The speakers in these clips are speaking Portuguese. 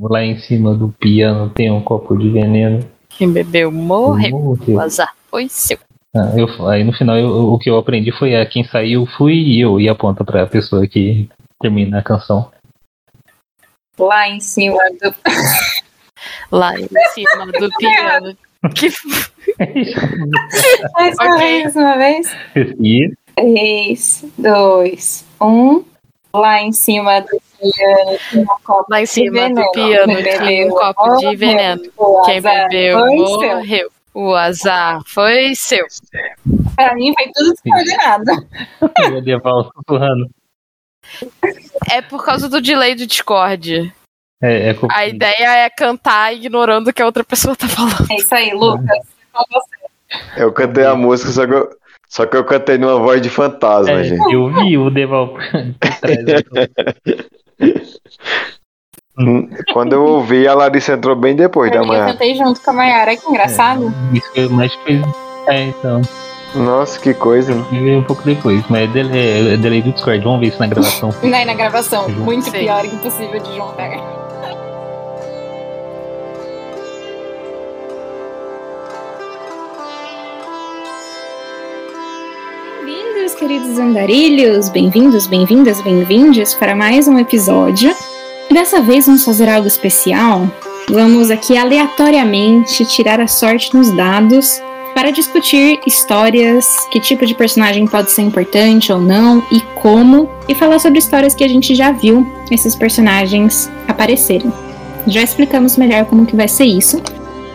Lá em cima do piano tem um copo de veneno. Quem bebeu morreu. Morreu. O azar foi seu. Ah, eu, aí no final eu- o que eu aprendi foi a quem saiu fui eu e aponta pra pessoa que termina a canção. Lá em cima do. Lá em cima do piano. Que Mais uma Ok. vez, uma vez. E 3, 2, 1. Lá em cima do um Lá em de cima veneno. do piano Quem tinha um bebeu copo de morreu. veneno. O Quem azar bebeu foi seu. morreu. O azar foi seu. Pra mim foi tudo descoordenado. o Deval sussurrando. É por causa do delay do Discord. É, é A ideia é cantar ignorando o que a outra pessoa tá falando. É isso aí, Lucas. Eu cantei a música, só que eu, só que eu cantei numa voz de fantasma, É, gente. eu vi o Deval por trás. Quando eu ouvi, a Larissa entrou bem depois da Eu manhã. cantei junto com a Mayara, que engraçado. Isso foi mais coisa. É, então. Nossa, que coisa. né? Eu vi um pouco depois, mas é delay, é delay do Discord. Vamos ver isso na gravação. E daí na gravação, muito Sim. pior, impossível de juntar. Queridos andarilhos! Bem-vindos, bem-vindas, bem-vindes para mais um episódio. Dessa vez vamos fazer algo especial. Vamos aqui aleatoriamente tirar a sorte nos dados para discutir histórias, que tipo de personagem pode ser importante ou não e como, e falar sobre histórias que a gente já viu esses personagens aparecerem. Já explicamos melhor como que vai ser isso.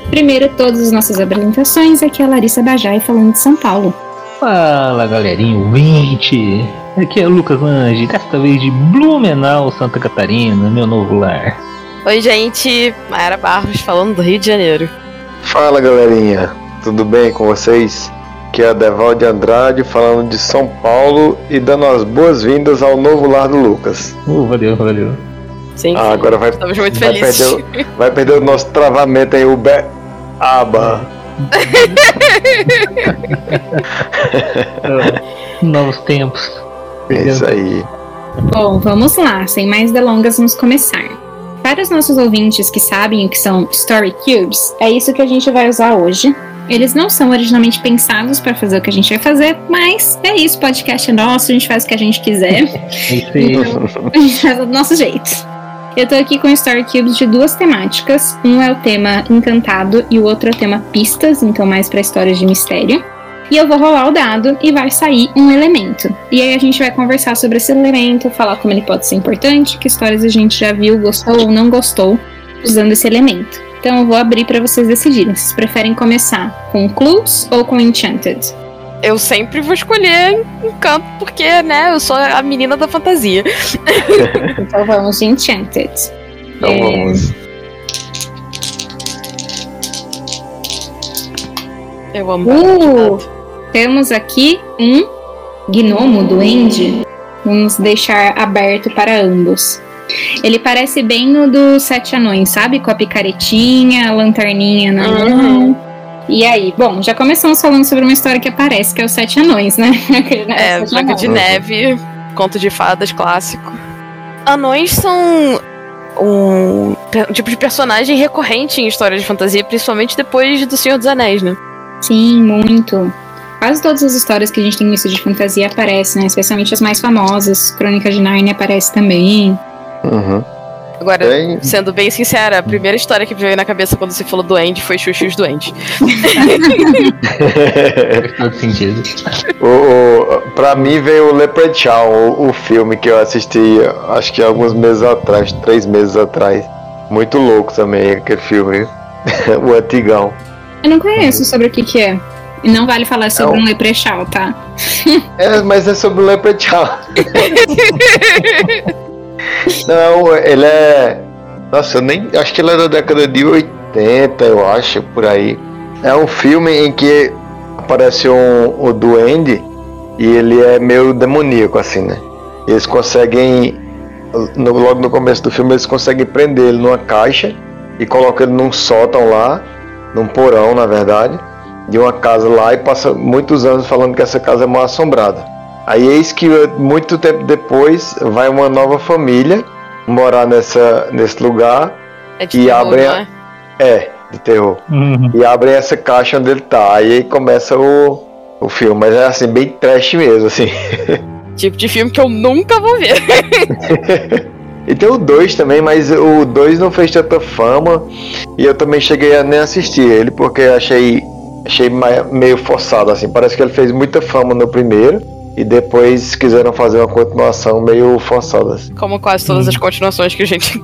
Primeiro, todas as nossas apresentações, aqui é a Larissa Bajai falando de São Paulo. Fala galerinha, ouvinte! Aqui é o Lucas Lange, desta vez de Blumenau, Santa Catarina, meu novo lar. Oi, gente. Mayara Barros falando do Rio de Janeiro. Fala, galerinha. Tudo bem com vocês? Aqui é a Deval de Andrade falando de São Paulo e dando as boas-vindas ao novo lar do Lucas. Uh, valeu, valeu. Sim, Ah, agora vai, estamos muito vai felizes. perder, vai perder o nosso travamento aí, o Be... Aba. Novos tempos. É isso aí. Bom, vamos lá, sem mais delongas, vamos começar. Para os nossos ouvintes que sabem o que são Story Cubes, é isso que a gente vai usar hoje. Eles não são originalmente pensados para fazer o que a gente vai fazer, mas é isso, podcast é nosso, a gente faz o que a gente quiser, É isso aí. a gente faz do nosso jeito. Eu tô aqui com Story Cubes de duas temáticas. Um é o tema encantado e o outro é o tema pistas, então mais para histórias de mistério. E eu vou rolar o dado e vai sair um elemento. E aí a gente vai conversar sobre esse elemento, falar como ele pode ser importante, que histórias a gente já viu, gostou ou não gostou usando esse elemento. Então eu vou abrir para vocês decidirem. Vocês preferem começar com clues ou com enchanted? Eu sempre vou escolher Encanto, porque, né, eu sou a menina da fantasia. Então vamos de enchanted. Então É. vamos. Eu amo Uh, temos aqui um gnomo duende. Vamos deixar aberto para ambos. Ele parece bem o dos sete anões, sabe? Com a picaretinha, a lanterninha na Uhum. E aí, bom, já começamos falando sobre uma história que aparece, que é os sete anões, né? É, Branca anões. de Neve, conto de fadas clássico. Anões são um tipo de personagem recorrente em histórias de fantasia, principalmente depois do Senhor dos Anéis, né? Sim, muito. Quase todas as histórias que a gente tem visto de fantasia aparecem, né? Especialmente as mais famosas. Crônicas de Narnia aparece também. Uhum. Agora, Bem, sendo bem sincera, a primeira história que me veio na cabeça quando você falou duende foi Xuxa e os todo sentido. o, o, pra mim veio o Leprechaun, o, o filme que eu assisti, acho que alguns meses atrás, três meses atrás. Muito louco também aquele filme, o antigão. Eu não conheço sobre o que que é. E não vale falar sobre É um- um leprechal, tá? É, mas é sobre o Leprechaun. Não, ele é. Nossa, eu nem. Acho que ele é da década de 80, eu acho, por aí. É um filme em que aparece um, o duende e ele é meio demoníaco, assim, né? Eles conseguem. no- logo no começo do filme, eles conseguem prender ele numa caixa e colocam ele num sótão lá, num porão, na verdade, de uma casa lá e passa muitos anos falando que essa casa é mal assombrada. Aí eis que muito tempo depois vai uma nova família morar nessa, nesse lugar É de E terror, abre não a- é? É, de terror. Uhum. E abrem essa caixa onde ele tá. Aí começa o, o filme. Mas é assim, bem trash mesmo, assim. Tipo de filme que eu nunca vou ver. E tem o 2 também, mas o 2 não fez tanta fama. E eu também cheguei a nem assistir ele, porque achei, achei meio forçado, assim. Parece que ele fez muita fama no primeiro. E depois quiseram fazer uma continuação meio forçada, assim. Como quase todas Hum. as continuações que a gente,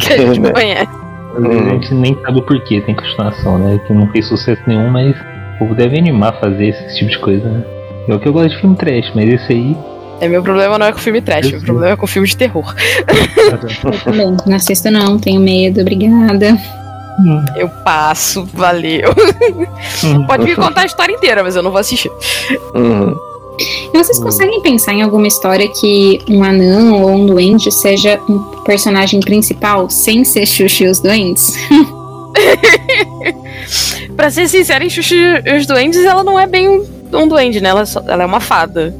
que a gente Né? conhece. Vezes a gente nem sabe o porquê tem continuação, né? Que não fez sucesso nenhum, mas o povo deve animar a fazer esse tipo de coisa, né? É o que eu gosto de filme trash, mas esse aí. É, meu problema não é com filme trash, meu Uhum. problema é com filme de terror. Eu também. Não assisto não, tenho medo, obrigada. Hum, Eu passo, valeu. hum. Pode me contar a história inteira, mas eu não vou assistir. Uhum. E vocês conseguem pensar em alguma história que um anão ou um duende seja um personagem principal sem ser Xuxa e os Duendes? Pra ser sincero, em Xuxa e os Duendes, ela não é bem um, um duende, né? Ela, é só- ela é uma fada.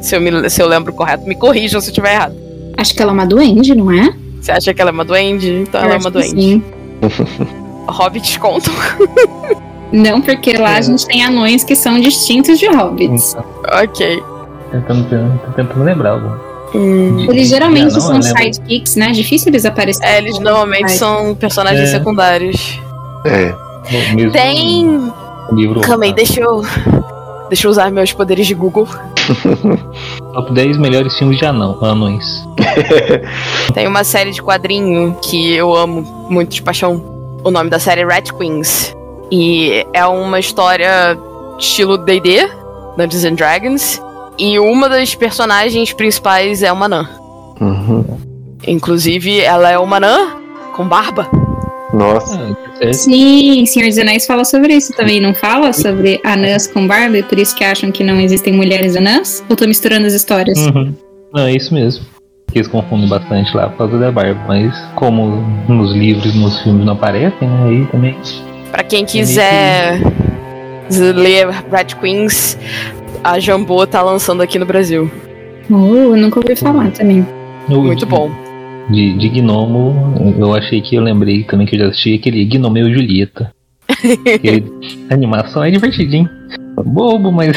Se eu, me- se eu lembro correto, me corrijam se eu estiver errado. Acho que ela é uma duende, não é? Você acha que ela é uma duende? Então Eu ela é uma que duende. sim. Hobbits contam. Não, porque lá a É. gente tem anões que são distintos de hobbits. ok. Tentando, tô tentando lembrar algum. Hum. Eles geralmente não, são lembro. sidekicks, né? Difícil eles aparecerem. É, eles normalmente são personagens É. secundários. É. Mesmo Tem. livro. Calma aí, deixa eu. Deixa eu usar meus poderes de Google. Top 10 melhores filmes de anão, anões. Tem uma série de quadrinho que eu amo muito de paixão. O nome da série é Rat Queens. E é uma história estilo D&D, Dungeons and Dragons. E uma das personagens principais é uma anã. Uhum. Inclusive, ela é uma anã com barba. Nossa. Ah, certo. Sim, Senhor dos Anéis fala sobre isso também, não fala? Sobre anãs com barba e por isso que acham que não existem mulheres anãs? Ou tô misturando as histórias? Uhum. Não, é isso mesmo. Que Eles confundem bastante lá por causa da barba, mas como nos livros e nos filmes não aparecem, né? Aí também. Pra quem quiser ler Rat Queens, a Jambô tá lançando aqui no Brasil. Oh, eu nunca ouvi falar também. O Muito de- bom. De, de Gnomo, eu achei que eu lembrei também que eu já assisti aquele Gnomeu e Julieta. Aquele- a animação é divertidinho. Bobo, mas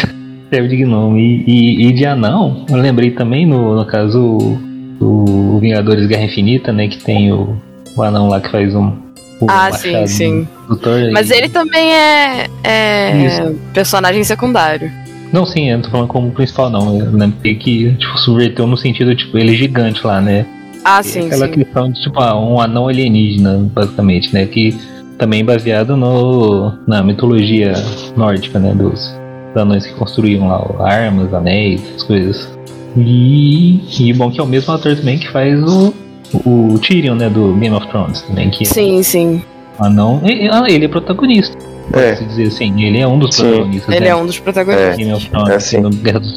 serve de Gnomo. E, e, e de anão, eu lembrei também, no, no caso, o, o Vingadores Guerra Infinita, né? Que tem o, o anão lá que faz um. O Ah, sim, machado sim. do Thor. Mas E- ele também é, é personagem secundário. Não, sim, eu não tô falando como principal, não. Eu lembrei que tipo, subverteu no sentido, tipo, ele é gigante lá, né? Ah, sim, Aquela sim. questão de, tipo, ah, um anão alienígena, basicamente, né? Que também é baseado no, na mitologia nórdica, né? Dos, anões que construíam lá armas, anéis, essas coisas. E, e bom que é o mesmo ator também que faz o, o Tyrion, né? Do Game of Thrones também, que Sim, sim. é um anão. ah, ele é protagonista, É. pode-se dizer assim. Ele é um dos Sim. protagonistas, Ele né? é um dos protagonistas. Game of Thrones, É, sim. no Guerra do,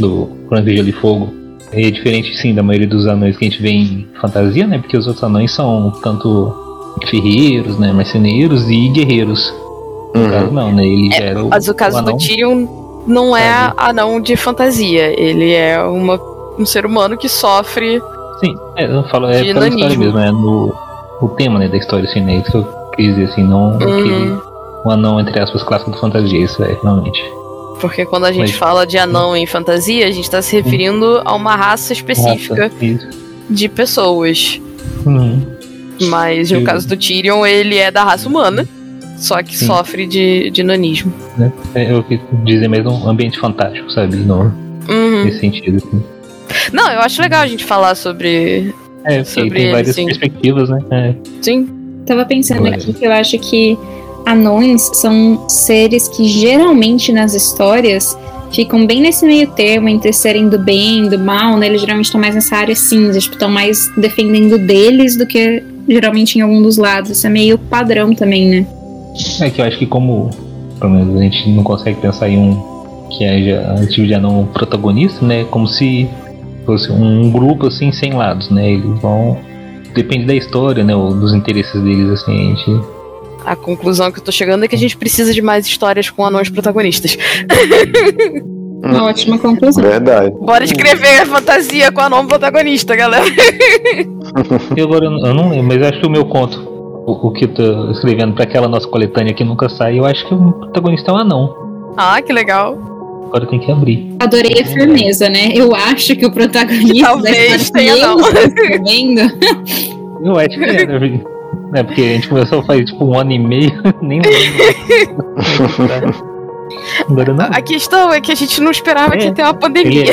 do Crônica de Gelo e Fogo. É diferente, sim, da maioria dos anões que a gente vê em fantasia, né? Porque os outros anões são tanto ferreiros, né? Marceneiros e guerreiros. No caso, Uhum. não, né? Ele era o, Mas o caso anão. do Tyrion não é Sabe. anão de fantasia. Ele é uma, um ser humano que sofre. Sim, é, eu falo, é pela história mesmo, é no o tema né, da história, assim, né? Isso que eu quis dizer, assim, não Hum, aquele, um anão, entre aspas, clássico de fantasia, isso é, realmente. porque quando a gente Mas- fala de anão em fantasia, a gente tá se referindo a uma raça específica isso. de pessoas. Uhum. Mas no Sim. caso do Tyrion, ele é da raça humana. Só que Sim. sofre de, de nanismo. né? É, eu quis dizer mesmo um ambiente fantástico, sabe? No, Uhum. Nesse sentido, assim. Não, eu acho legal a gente falar sobre. É, porque Sobre tem ele, várias sim. perspectivas, né? É. Sim. Tava pensando Ué. aqui que eu acho que anões são seres que geralmente nas histórias ficam bem nesse meio termo entre serem do bem, do mal, né? Eles geralmente estão mais nessa área cinza, tipo, estão mais defendendo deles do que geralmente em algum dos lados. Isso é meio padrão também, né? É que eu acho que como, pelo menos, a gente não consegue pensar em um que haja um tipo de anão protagonista, né? Como se fosse um grupo assim sem lados, né? Eles vão. Depende da história, né? Ou dos interesses deles, assim, a gente. A conclusão que eu tô chegando é que a gente precisa de mais histórias com anões protagonistas. Uma ótima conclusão. Verdade. Bora escrever fantasia com anão protagonista, galera. E agora eu não- eu não lembro, mas acho que o meu conto, o, o que eu tô escrevendo pra aquela nossa coletânea que nunca sai, eu acho que o protagonista é um anão. Ah, que legal. Agora tem que abrir. Adorei a firmeza, né? Eu acho que o protagonista Talvez tenha, não. escrevendo Eu acho que era. É porque a gente começou faz tipo um ano e meio, nem lembro. Agora não. A questão é que a gente não esperava É, que tenha uma Ele pandemia.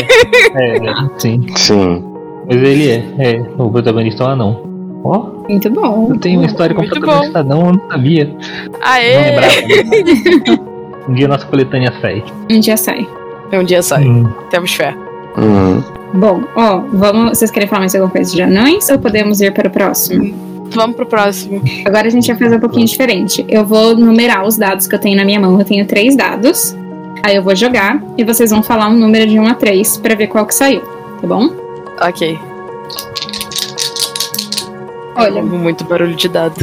é. É, sim. Sim. Mas ele é. É, o protagonista é um anão. Ó, Muito bom. eu tenho uma história com o protagonista anão, eu não sabia. Não Aê! lembrava. Um dia nossa coletânea sai. Um dia sai. Um dia sai. Hum. Temos fé. Uhum. Bom, ó, vamos. Vocês querem falar mais alguma coisa de anões ou podemos ir para o próximo? Vamos pro próximo. Agora a gente vai fazer um pouquinho diferente. Eu vou numerar os dados que eu tenho na minha mão. Eu tenho três dados. Aí eu vou jogar e vocês vão falar um número de 1 a 3 pra ver qual que saiu, tá bom? Ok. Olha, Muito barulho de dado.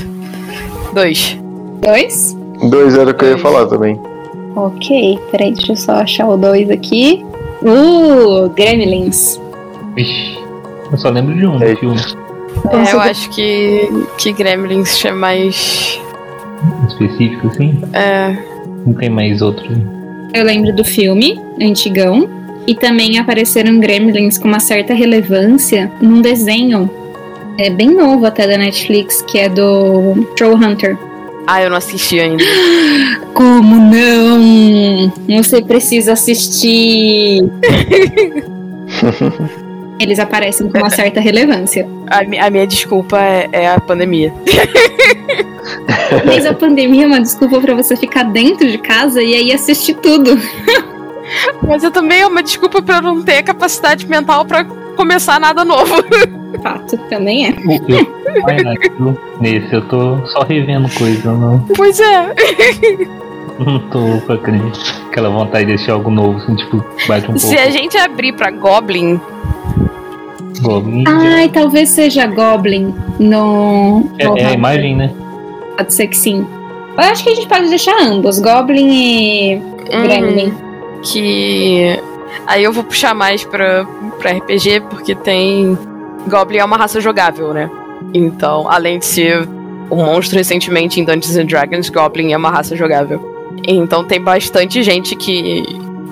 Dois. dois. Dois era o que eu ia falar também. Ok, peraí, deixa eu só achar o dois aqui. Uh, Gremlins. Ixi, eu só lembro de um É. filme É, eu acho que, que Gremlins é mais. específico, assim. É, Não tem mais outro. Eu lembro do filme, antigão. E também apareceram Gremlins com uma certa relevância num desenho é bem novo até da Netflix, que é do Troll Hunter. Ah, eu não assisti ainda. Como não? Você precisa assistir. Eles aparecem com uma certa relevância. A, a minha desculpa é, é a pandemia. Mas a pandemia é uma desculpa pra você ficar dentro de casa e aí assistir tudo. Mas eu também é uma desculpa pra eu não ter capacidade mental pra começar nada novo. Fato, também é. Nesse eu tô só revendo coisa, não, Pois é. não tô com aquela vontade de assistir algo novo, assim, tipo, bate um Se pouco. a gente abrir pra Goblin, Goblin, Ai, talvez seja Goblin no. é, é a imagem, né? Pode ser que sim. Eu acho que a gente pode deixar ambos, Goblin e Gremlin. hum, que. Aí eu vou puxar mais pra, pra RPG, porque tem. Goblin é uma raça jogável, né? Então, além de ser um monstro recentemente em Dungeons and Dragons, Goblin é uma raça jogável. Então tem bastante gente que,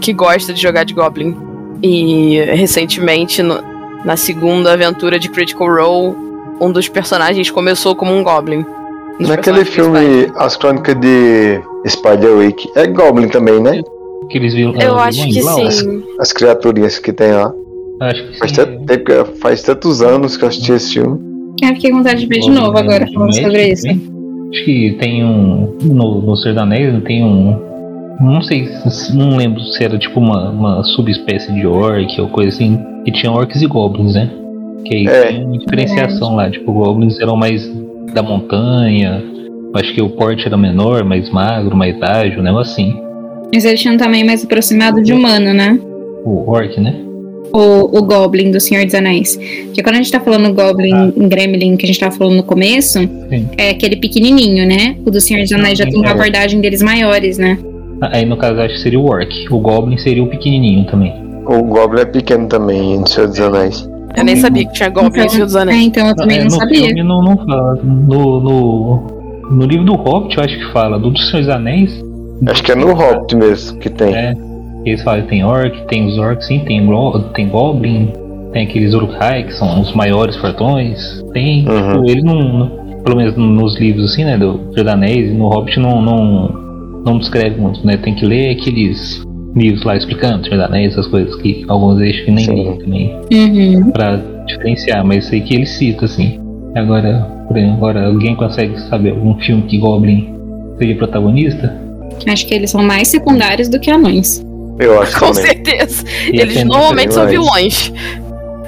que gosta de jogar de Goblin. E recentemente, no- na segunda aventura de Critical Role, um dos personagens começou como um Goblin. Naquele filme As Crônicas de Spiderwick, é Goblin também, né? Aqueles vil, Eu ah, acho que lá, ó. sim. As criaturinhas que tem lá. Acho que Faz, sim. tanto que- faz tantos anos que eu assisti esse filme. Eu fiquei com vontade de ver de novo é agora falando sobre isso. também. Acho que tem um. No, no dos Anéis tem um. Não sei, se- não lembro se era tipo uma, uma subespécie de orc ou coisa assim. Que tinha orcs e goblins, né? Que aí É. tem uma diferenciação lá. Tipo, goblins eram mais da montanha. Acho que o porte era menor, mais magro, mais ágil, né? Assim. Mas eles tinham um tamanho mais aproximado de humano, né? O orc, né? O, o Goblin do Senhor dos Anéis. Porque quando a gente tá falando Goblin Ah. em Gremlin, que a gente tava falando no começo, é aquele pequenininho, né? O do Senhor dos Anéis já tem uma É. abordagem deles maiores, né? Aí no caso acho que seria o orc. O goblin seria o pequenininho também. O Goblin é pequeno também, em Senhor dos Anéis. Eu nem sabia que tinha Goblin em Senhor dos É, Anéis. então eu também é, não no sabia. filme não, não fala. No, no, no livro do Hobbit eu acho que fala. Do dos Senhor dos Anéis. Acho que é no Hobbit mesmo que tem. É. Eles falam que tem orc, tem os orcs, sim, tem, gro- tem goblin, tem aqueles uruk-hai, que são os maiores fortões. Tem, Uhum. tipo, ele não, não- pelo menos nos livros assim, né, do Anéis e no Hobbit não, não, não descreve muito, né, tem que ler aqueles livros lá explicando Anéis, essas coisas que alguns deixam que nem Sim. li também, Uhum. pra diferenciar, mas sei que ele cita, assim. Agora, por exemplo, agora alguém consegue saber algum filme que Goblin seja protagonista? Acho que eles são mais secundários do que anões. Eu acho Com também. certeza. E Eles normalmente são vilões.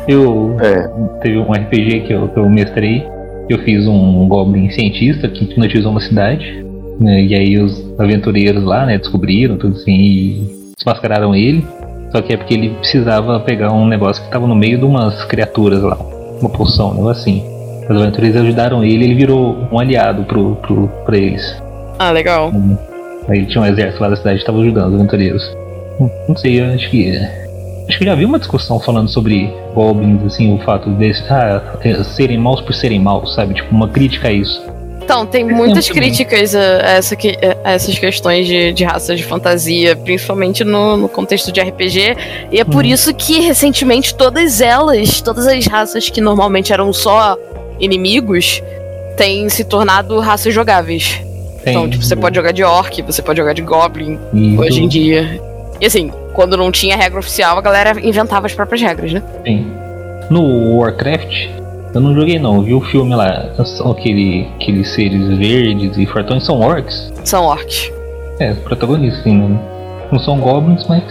Eu É, teve um RPG que eu, que eu mestrei. Eu fiz um Goblin cientista que hipnotizou uma cidade. né, e aí os aventureiros lá, né, descobriram tudo assim e desmascararam ele. Só que é porque ele precisava pegar um negócio que tava no meio de umas criaturas lá. Uma poção, um negócio assim. Os aventureiros ajudaram ele ele virou um aliado pro, pro, pra eles. Ah, legal. Aí ele tinha um exército lá da cidade que tava ajudando os aventureiros. Não, não sei, eu acho que. Acho que eu já vi uma discussão falando sobre goblins, assim, o fato deles ah, é, serem maus por serem maus, sabe? Tipo, uma crítica a isso. Então, tem muitas críticas a, essa, a essas questões de, de raças de fantasia, principalmente no, no contexto de RPG. E é por hum. isso que, recentemente, todas elas, todas as raças que normalmente eram só inimigos, têm se tornado raças jogáveis. Então, tipo, você pode jogar de orc, você pode jogar de goblin Isso. hoje em dia. E assim, quando não tinha regra oficial, a galera inventava as próprias regras, né? Sim. No Warcraft, eu não joguei não, vi o filme lá. São aquele, aqueles seres verdes e fortões, são orcs? São orcs. É, os protagonistas, sim, né? Não são goblins, mas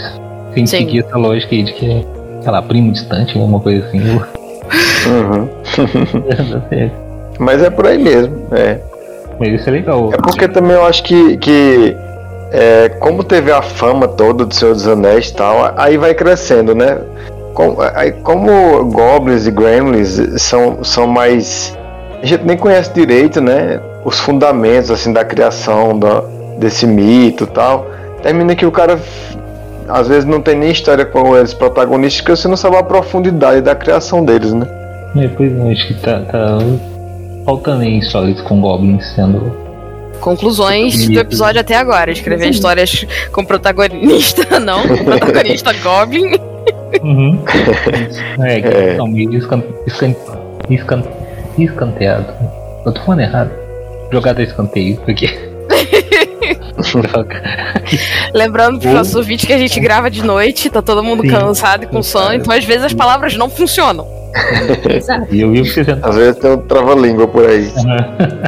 tem que seguir essa lógica aí de que é, sei lá, primo distante, alguma coisa assim. Uhum. mas é por aí mesmo, é. Mas isso é legal. É porque também eu acho que, que é, como teve a fama toda do Senhor dos Anéis e tal, aí vai crescendo, né? Como, aí, como Goblins e Gremlins são, são mais. A gente nem conhece direito, né? Os fundamentos assim da criação da, desse mito e tal. Termina que o cara às vezes não tem nem história com eles protagonistas, porque você não sabe a profundidade da criação deles, né? É, pois é, acho que tá, tá faltando em histórias com goblins sendo. Conclusões do episódio até agora. Escrever histórias com protagonista, não, com protagonista goblin. Uhum. É, que é. estão meio escan... Escan... Escan... escanteado. Eu tô falando errado. Jogada a escanteio aqui. Lembrando pro nosso vídeo que a gente grava de noite, tá todo mundo Sim. cansado e com sono, então às vezes as palavras não funcionam. e eu vi você Às vezes tem um trava-língua por aí.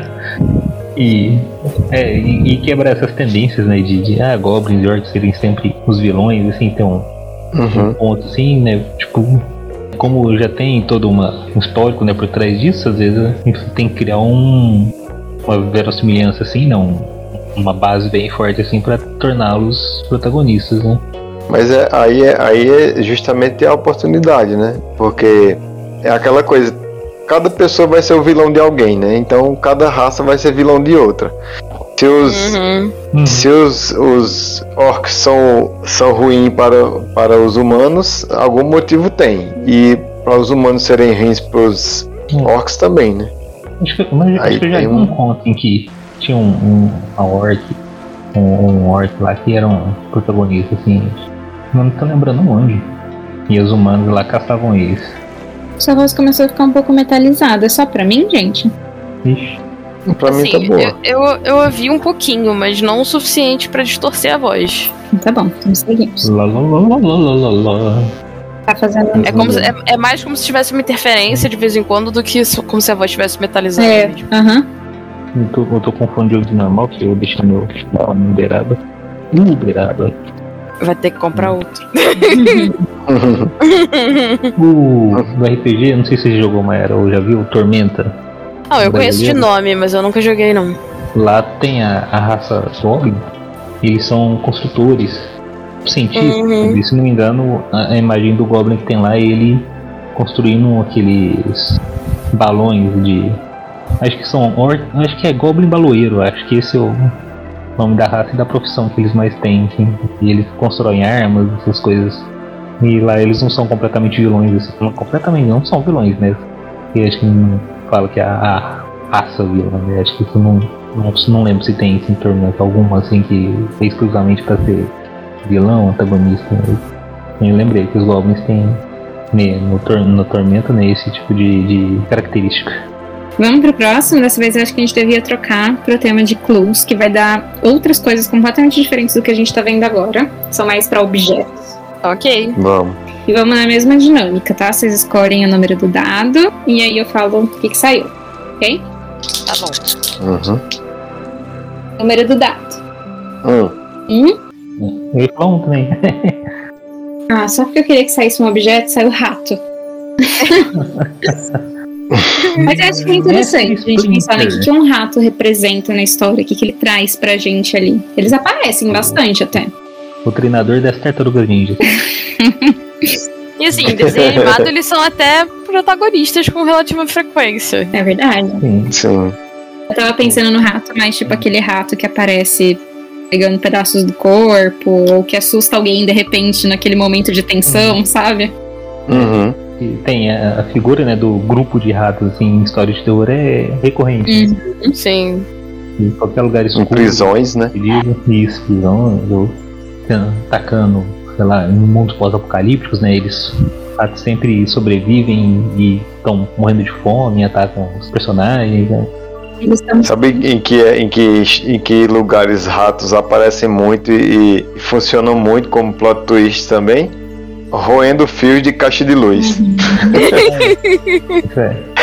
e, é, e, e, quebrar essas tendências, né? De, de ah, goblins e orcs serem sempre os vilões, assim, tem um, uhum. um ponto assim, né? Tipo, como já tem todo uma, um histórico né, por trás disso, às vezes a gente tem que criar um, uma verossimilhança assim, não, uma base bem forte assim para torná-los protagonistas, né? Mas é, aí, é, aí é justamente a oportunidade, né? Porque é aquela coisa, cada pessoa vai ser o vilão de alguém, né? Então cada raça vai ser vilão de outra. Se os, uhum. se os, os orcs são, são ruins para, para os humanos, algum motivo tem. E para os humanos serem ruins para os uhum. orcs também, né? Acho que, mas Aí acho que eu já vi um... um conto em que tinha um, um uma orc, um, um orc lá que era um protagonista, assim. Não tô lembrando onde. E os humanos lá caçavam eles. Sua voz começou a ficar um pouco metalizada. É só pra mim, gente? Ixi. Pra assim, mim tá boa. Eu, eu, eu ouvi um pouquinho, mas não o suficiente pra distorcer a voz. Tá bom, então seguimos. Lá, lá, lá, lá, lá, lá, lá. Tá fazendo. É, como se, é, é, mais como se tivesse uma interferência de vez em quando do que como se a voz estivesse metalizada. É, aham. Eu tô, eu tô de ouvido normal, que eu deixei meu liberado. Liberado. Vai ter que comprar outro. o, do RPG, não sei se você jogou uma era ou já viu, Tormenta. Ah, eu conheço de nome, mas eu nunca joguei não. Lá tem a, a raça Goblin, eles são construtores, cientistas. Uhum. Se não me engano, a, a imagem do Goblin que tem lá é ele construindo aqueles balões de. Acho que são. Acho que é Goblin Baloeiro, acho que esse é o nome da raça e da profissão que eles mais têm, assim. E eles constroem armas, essas coisas. E lá eles não são completamente vilões, assim, completamente não são vilões, né? E acho que não fala que é a, a raça vilã, né? Acho que isso não, não, não lembro se tem isso em Tormenta alguma assim que é exclusivamente para ser vilão, antagonista. Né? Eu lembrei que os Goblins têm né, no, no Tormenta né, esse tipo de, de característica. Vamos pro próximo. Dessa vez eu acho que a gente devia trocar pro tema de clues, que vai dar outras coisas completamente diferentes do que a gente tá vendo agora. São mais para objetos. Ok. Vamos. E vamos na mesma dinâmica, tá? Vocês escolhem o número do dado e aí eu falo o que, que saiu. Ok? Tá bom. Uhum. Número do dado. Um. Um? Eu ia falar um também. ah, só porque eu queria que saísse um objeto, saiu rato. Mas eu acho que é interessante a gente pensar no que um rato representa na história, o que, que ele traz pra gente ali. Eles aparecem bastante até. O treinador das tartarugas ninja. e assim, em desenho animado eles são até protagonistas com relativa frequência. É verdade. Sim. Sim. Eu tava pensando no rato, mas tipo aquele rato que aparece pegando pedaços do corpo, ou que assusta alguém de repente naquele momento de tensão, uhum. sabe? Uhum. tem a, a figura né, do grupo de ratos assim, em história de terror é recorrente. Uhum. Sim. Em qualquer lugar Em escuro. prisões, né? Isso, prisões, ou atacando, sei lá, em mundos pós-apocalípticos, né? Eles ratos sempre sobrevivem e estão morrendo de fome, atacam os personagens, né? Sabe em que, em que, em que lugares ratos aparecem muito e, e funcionam muito como plot twist também? Roendo fios de caixa de luz. Isso é.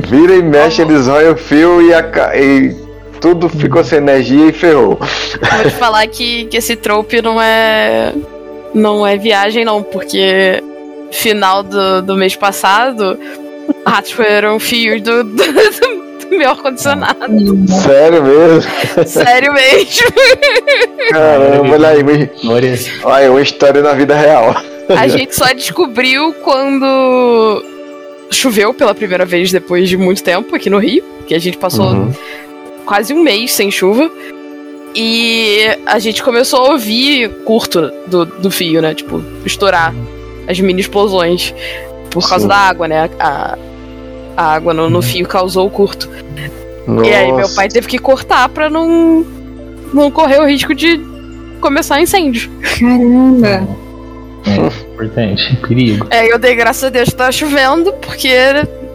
Vira e mexe, eles roem o fio e, a e tudo ficou sem energia e ferrou. Vou te falar que, que esse trope não é. Não é viagem, não, porque final do, do mês passado, ratos foram fios do, do, do meu ar-condicionado. Sério mesmo? Sério mesmo. Caramba, olha aí, uma, História. olha aí, uma história na vida real. A gente só descobriu quando choveu pela primeira vez depois de muito tempo aqui no Rio, que a gente passou Uhum. Quase um mês sem chuva. E a gente começou a ouvir curto do, do fio, né? Tipo, estourar as mini explosões. Por causa Sim. da água, né? A, a água no, no fio causou o curto. E aí meu Nossa. pai teve que cortar pra não, não correr o risco de começar incêndio. Caramba! É importante. Perigo. É, eu dei graças a Deus que tava chovendo, porque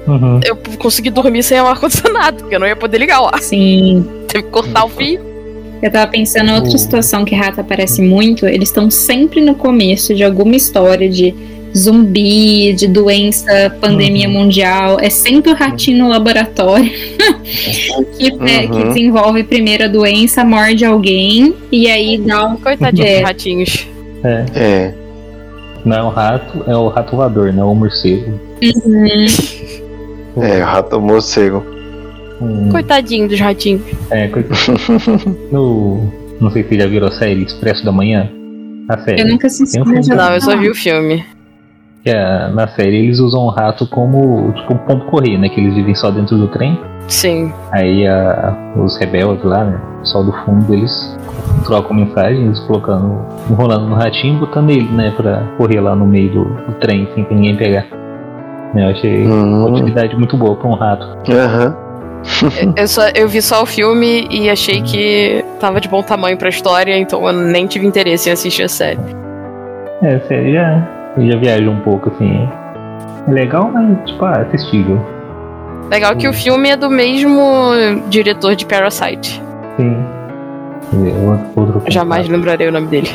Uhum. eu consegui dormir sem o ar-condicionado, porque eu não ia poder ligar o ar. Sim. Teve que cortar o fio. Eu tava pensando em outra Oh. situação que rato aparece muito. Eles estão sempre no começo de alguma história de zumbi, de doença, pandemia Uhum. mundial. É sempre o ratinho no laboratório que, é, que Uhum. desenvolve primeiro a doença, morde alguém e aí dá um. Coitadinho É. dos ratinhos. É. É. Não é o rato, é o rato voador, não é o morcego. Uhum. É, o rato morcego. Hum, Coitadinho dos ratinhos. é, coisa- no, não sei se vocês já viram a série Expresso da Manhã. A série. Eu nunca assisti. Um Não, ouvi eu só vi o filme. Que é, na série eles usam o rato como tipo um ponto correr, né? Que eles vivem só dentro do trem. Sim. Aí a- os rebeldes lá, né? O pessoal do fundo, eles trocam mensagens, colocando, enrolando no ratinho e botando ele, né? Pra correr lá no meio do, do trem sem que ninguém pegar. Eu achei uma Hum. utilidade muito boa pra um rato. Aham. Eu, só, eu vi só o filme e achei que tava de bom tamanho pra história, então eu nem tive interesse em assistir a série. É, a série já, já viaja um pouco, assim. É legal, mas tipo, ah, assistível. Legal que o filme é do mesmo diretor de Parasite. Sim. Dizer, outro- outro Jamais lembrarei o nome dele.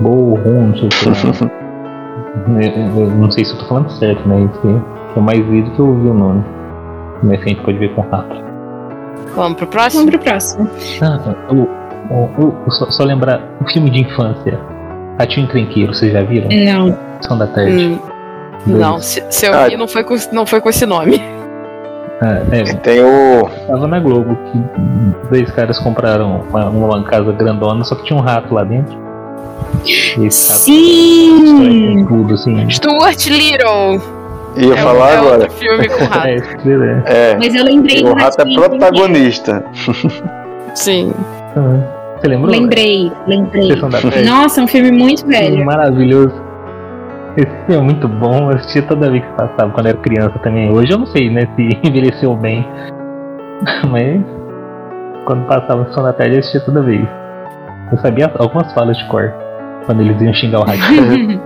Bom, ruim, Eu- eu- eu não sei se eu tô falando certo, né? Que é mais lido que eu ouvi o nome. Mas assim, a gente pode ver com rato. Vamos pro Vamos próximo? pro próximo. Ah, o, o, o- só, só lembrar, o filme de infância, Ratinho Encrenqueiro, vocês já viram? Não. São da tarde. Hum, não, se, se eu Ah. vi, não foi, com, não foi com esse nome. Ah, é, Tem o. tava na Globo que dois caras compraram uma, uma casa grandona, só que tinha um rato lá dentro. Sim! tudo, assim. Stuart Little. Ia é, falar é agora. filme com rato. É, é. É. Mas eu lembrei O do rato é protagonista. Sim. Ah, Você lembrou? Lembrei, lembrei. Nossa, é um filme muito velho. Maravilhoso. Esse filme é muito bom, eu assistia toda vez que passava quando era criança também. Hoje eu não sei, né, se envelheceu bem. Mas quando passava Sessão da Tarde eu assistia toda vez. Eu sabia algumas falas de cor. Quando eles iam xingar o ratinho.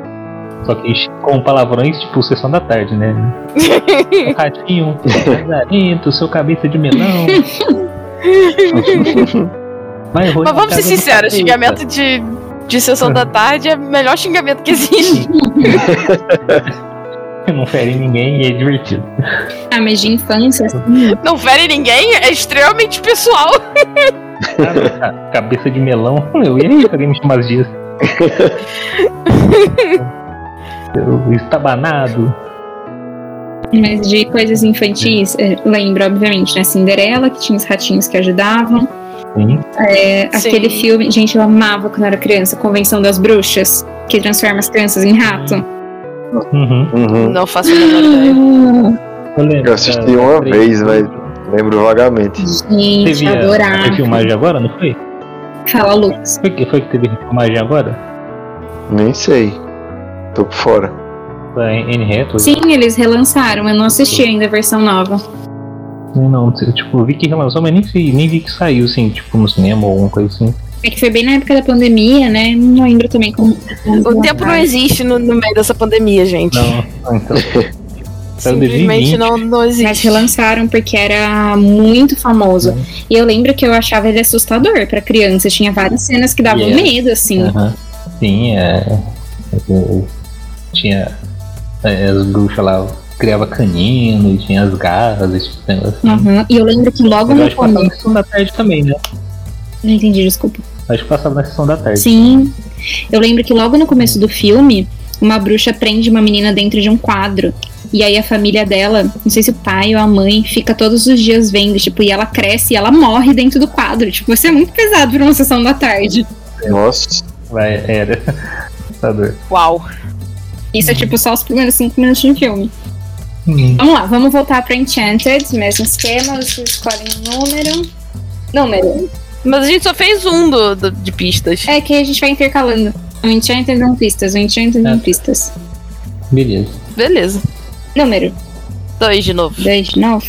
Só que com palavrões tipo Sessão da Tarde, né? Ratinho, lazarento, seu cabeça de melão. Rony, Mas vamos casa ser sinceros, xingamento de, de sessão da tarde é o melhor xingamento que existe. Não fere ninguém e é divertido. Ah, mas de infância, assim, Não fere ninguém, é extremamente pessoal. Ah, cabeça de melão. Eu ia aí, alguém me chamasse disso. Estabanado. mas de coisas infantis, é, lembro, obviamente, né? Cinderela, que tinha os ratinhos que ajudavam. Sim. É, Sim. aquele filme, gente, eu amava quando era criança, Convenção das Bruxas, que transforma as crianças em rato. Uhum. Uhum. Não faço a menor ideia. Eu, Eu assisti uma vez, mas lembro vagamente. Gente, Teve a, a adorava. filmagem agora, não foi? Fala, Lucas. Foi que, foi que teve filmagem agora? Nem sei. Tô por fora. Da Anne Hathaway. Sim, eles relançaram. Eu não assisti ainda a versão nova. Não, eu, tipo, eu vi que relançou, mas nem, vi- nem vi que saiu, assim, tipo, no cinema ou alguma coisa assim. É que foi bem na época da pandemia, né? Não lembro também como. O tempo não existe no, no meio dessa pandemia, gente. Não, então. Simplesmente 2020. não, não Mas existe. relançaram porque era muito famoso. E eu lembro que eu achava ele assustador pra criança. Tinha várias cenas que davam Yeah. medo, assim. Aham. Sim, é. eu- tinha é, as bruxas lá, criava canino, e tinha as garras, esse tipo de negócio. assim. Uhum. E eu lembro que logo Mas eu no acho que passava na começo. sessão da tarde também, né? Não entendi, desculpa. Acho que passava na sessão da tarde. Sim. Eu lembro que logo no começo do filme, uma bruxa prende uma menina dentro de um quadro. E aí a família dela, não sei se o pai ou a mãe, fica todos os dias vendo, tipo, e ela cresce e ela morre dentro do quadro. Tipo, isso é muito pesado pra uma sessão da tarde. Nossa. Vai, era. Assustador. Uau. Isso é tipo só os primeiros cinco minutos de filme. Hum. Vamos lá, vamos voltar pra Enchanted, mesmo esquema, você escolhe um número. Número. Mas a gente só fez um do, do- de pistas. É que a gente vai intercalando. Um Enchanted, um pistas, um Enchanted, um É. pistas. Beleza. Beleza. Número Dois de novo. 2 de novo.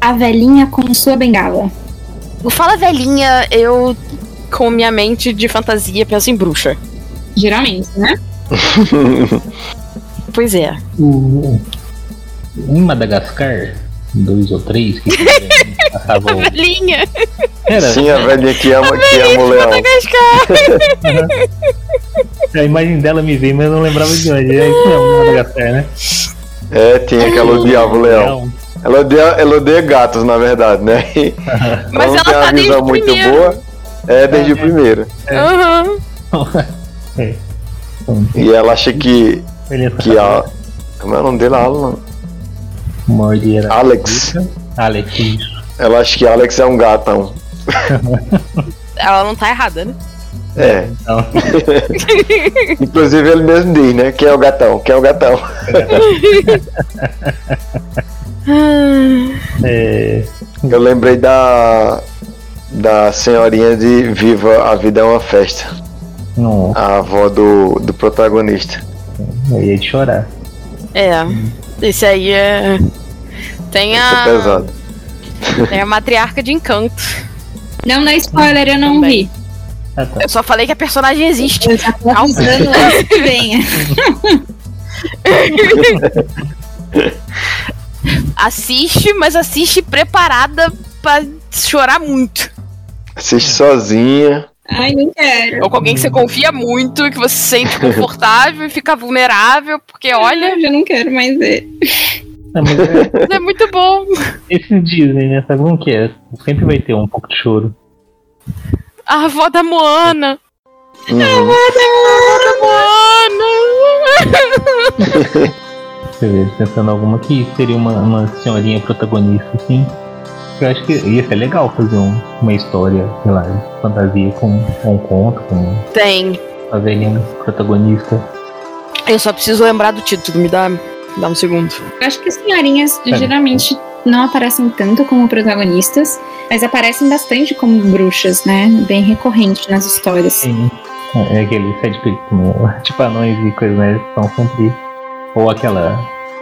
A velhinha com sua bengala. O Fala Velhinha, eu, com minha mente de fantasia, penso em bruxa. Geralmente, né? Pois é. O, em Madagascar, dois ou três, que passavam. Velhinha! Era, Sim, a velhinha que ama, que ama o leão. Madagascar! a imagem dela me veio, mas eu não lembrava de onde. É isso mesmo, Madagascar, né? É, tinha que ela odiava o leão. Ela odeia, ela odeia gatos, na verdade, né? E Mas não ela tem tá uma desde visão o muito primeiro. boa. É, desde É. o primeiro. Aham. é. E ela acha que, Beleza. que a. Como é o nome dele? Alan? Morty era. Alex. Alex, isso. Ela acha que Alex é um gatão. Ela não tá errada, né? É. Então, Inclusive ele mesmo diz, né? Quem é o gatão? Quem é o gatão? é, Eu lembrei da. Da senhorinha de Viva a Vida é uma Festa. não, A avó do, do protagonista. eu ia de chorar. É. Esse aí é. Tem Isso é a. pesado. Tem a matriarca de encanto. Não dá spoiler, eu não Também. vi. Ah, tá. Eu só falei que a personagem existe. Eu já tô Calma. avisando antes que venha. Assiste, mas assiste preparada pra chorar muito. Assiste sozinha. Ai, não quero. Ou com alguém que você confia muito, que você se sente confortável e fica vulnerável, porque olha, Eu já não quero mais ver. Não, é, é muito bom. esse Disney, né? Sabe como que é? Sempre vai ter um pouco de choro. A avó da Moana. Uhum. A Moana. Você vê, pensando em alguma que seria uma, uma senhorinha protagonista, assim. Eu acho que ia ser legal fazer um- uma história, sei lá, de fantasia com, com um conto, com Tem. a velhinha protagonista. Eu só preciso lembrar do título, me dá, me dá um segundo. Eu acho que as senhorinhas É. geralmente não aparecem tanto como protagonistas, mas aparecem bastante como bruxas, né? Bem recorrente nas histórias. Sim. É aquele sidekick, como, tipo anões e coisas, né? São sempre. Ou aquela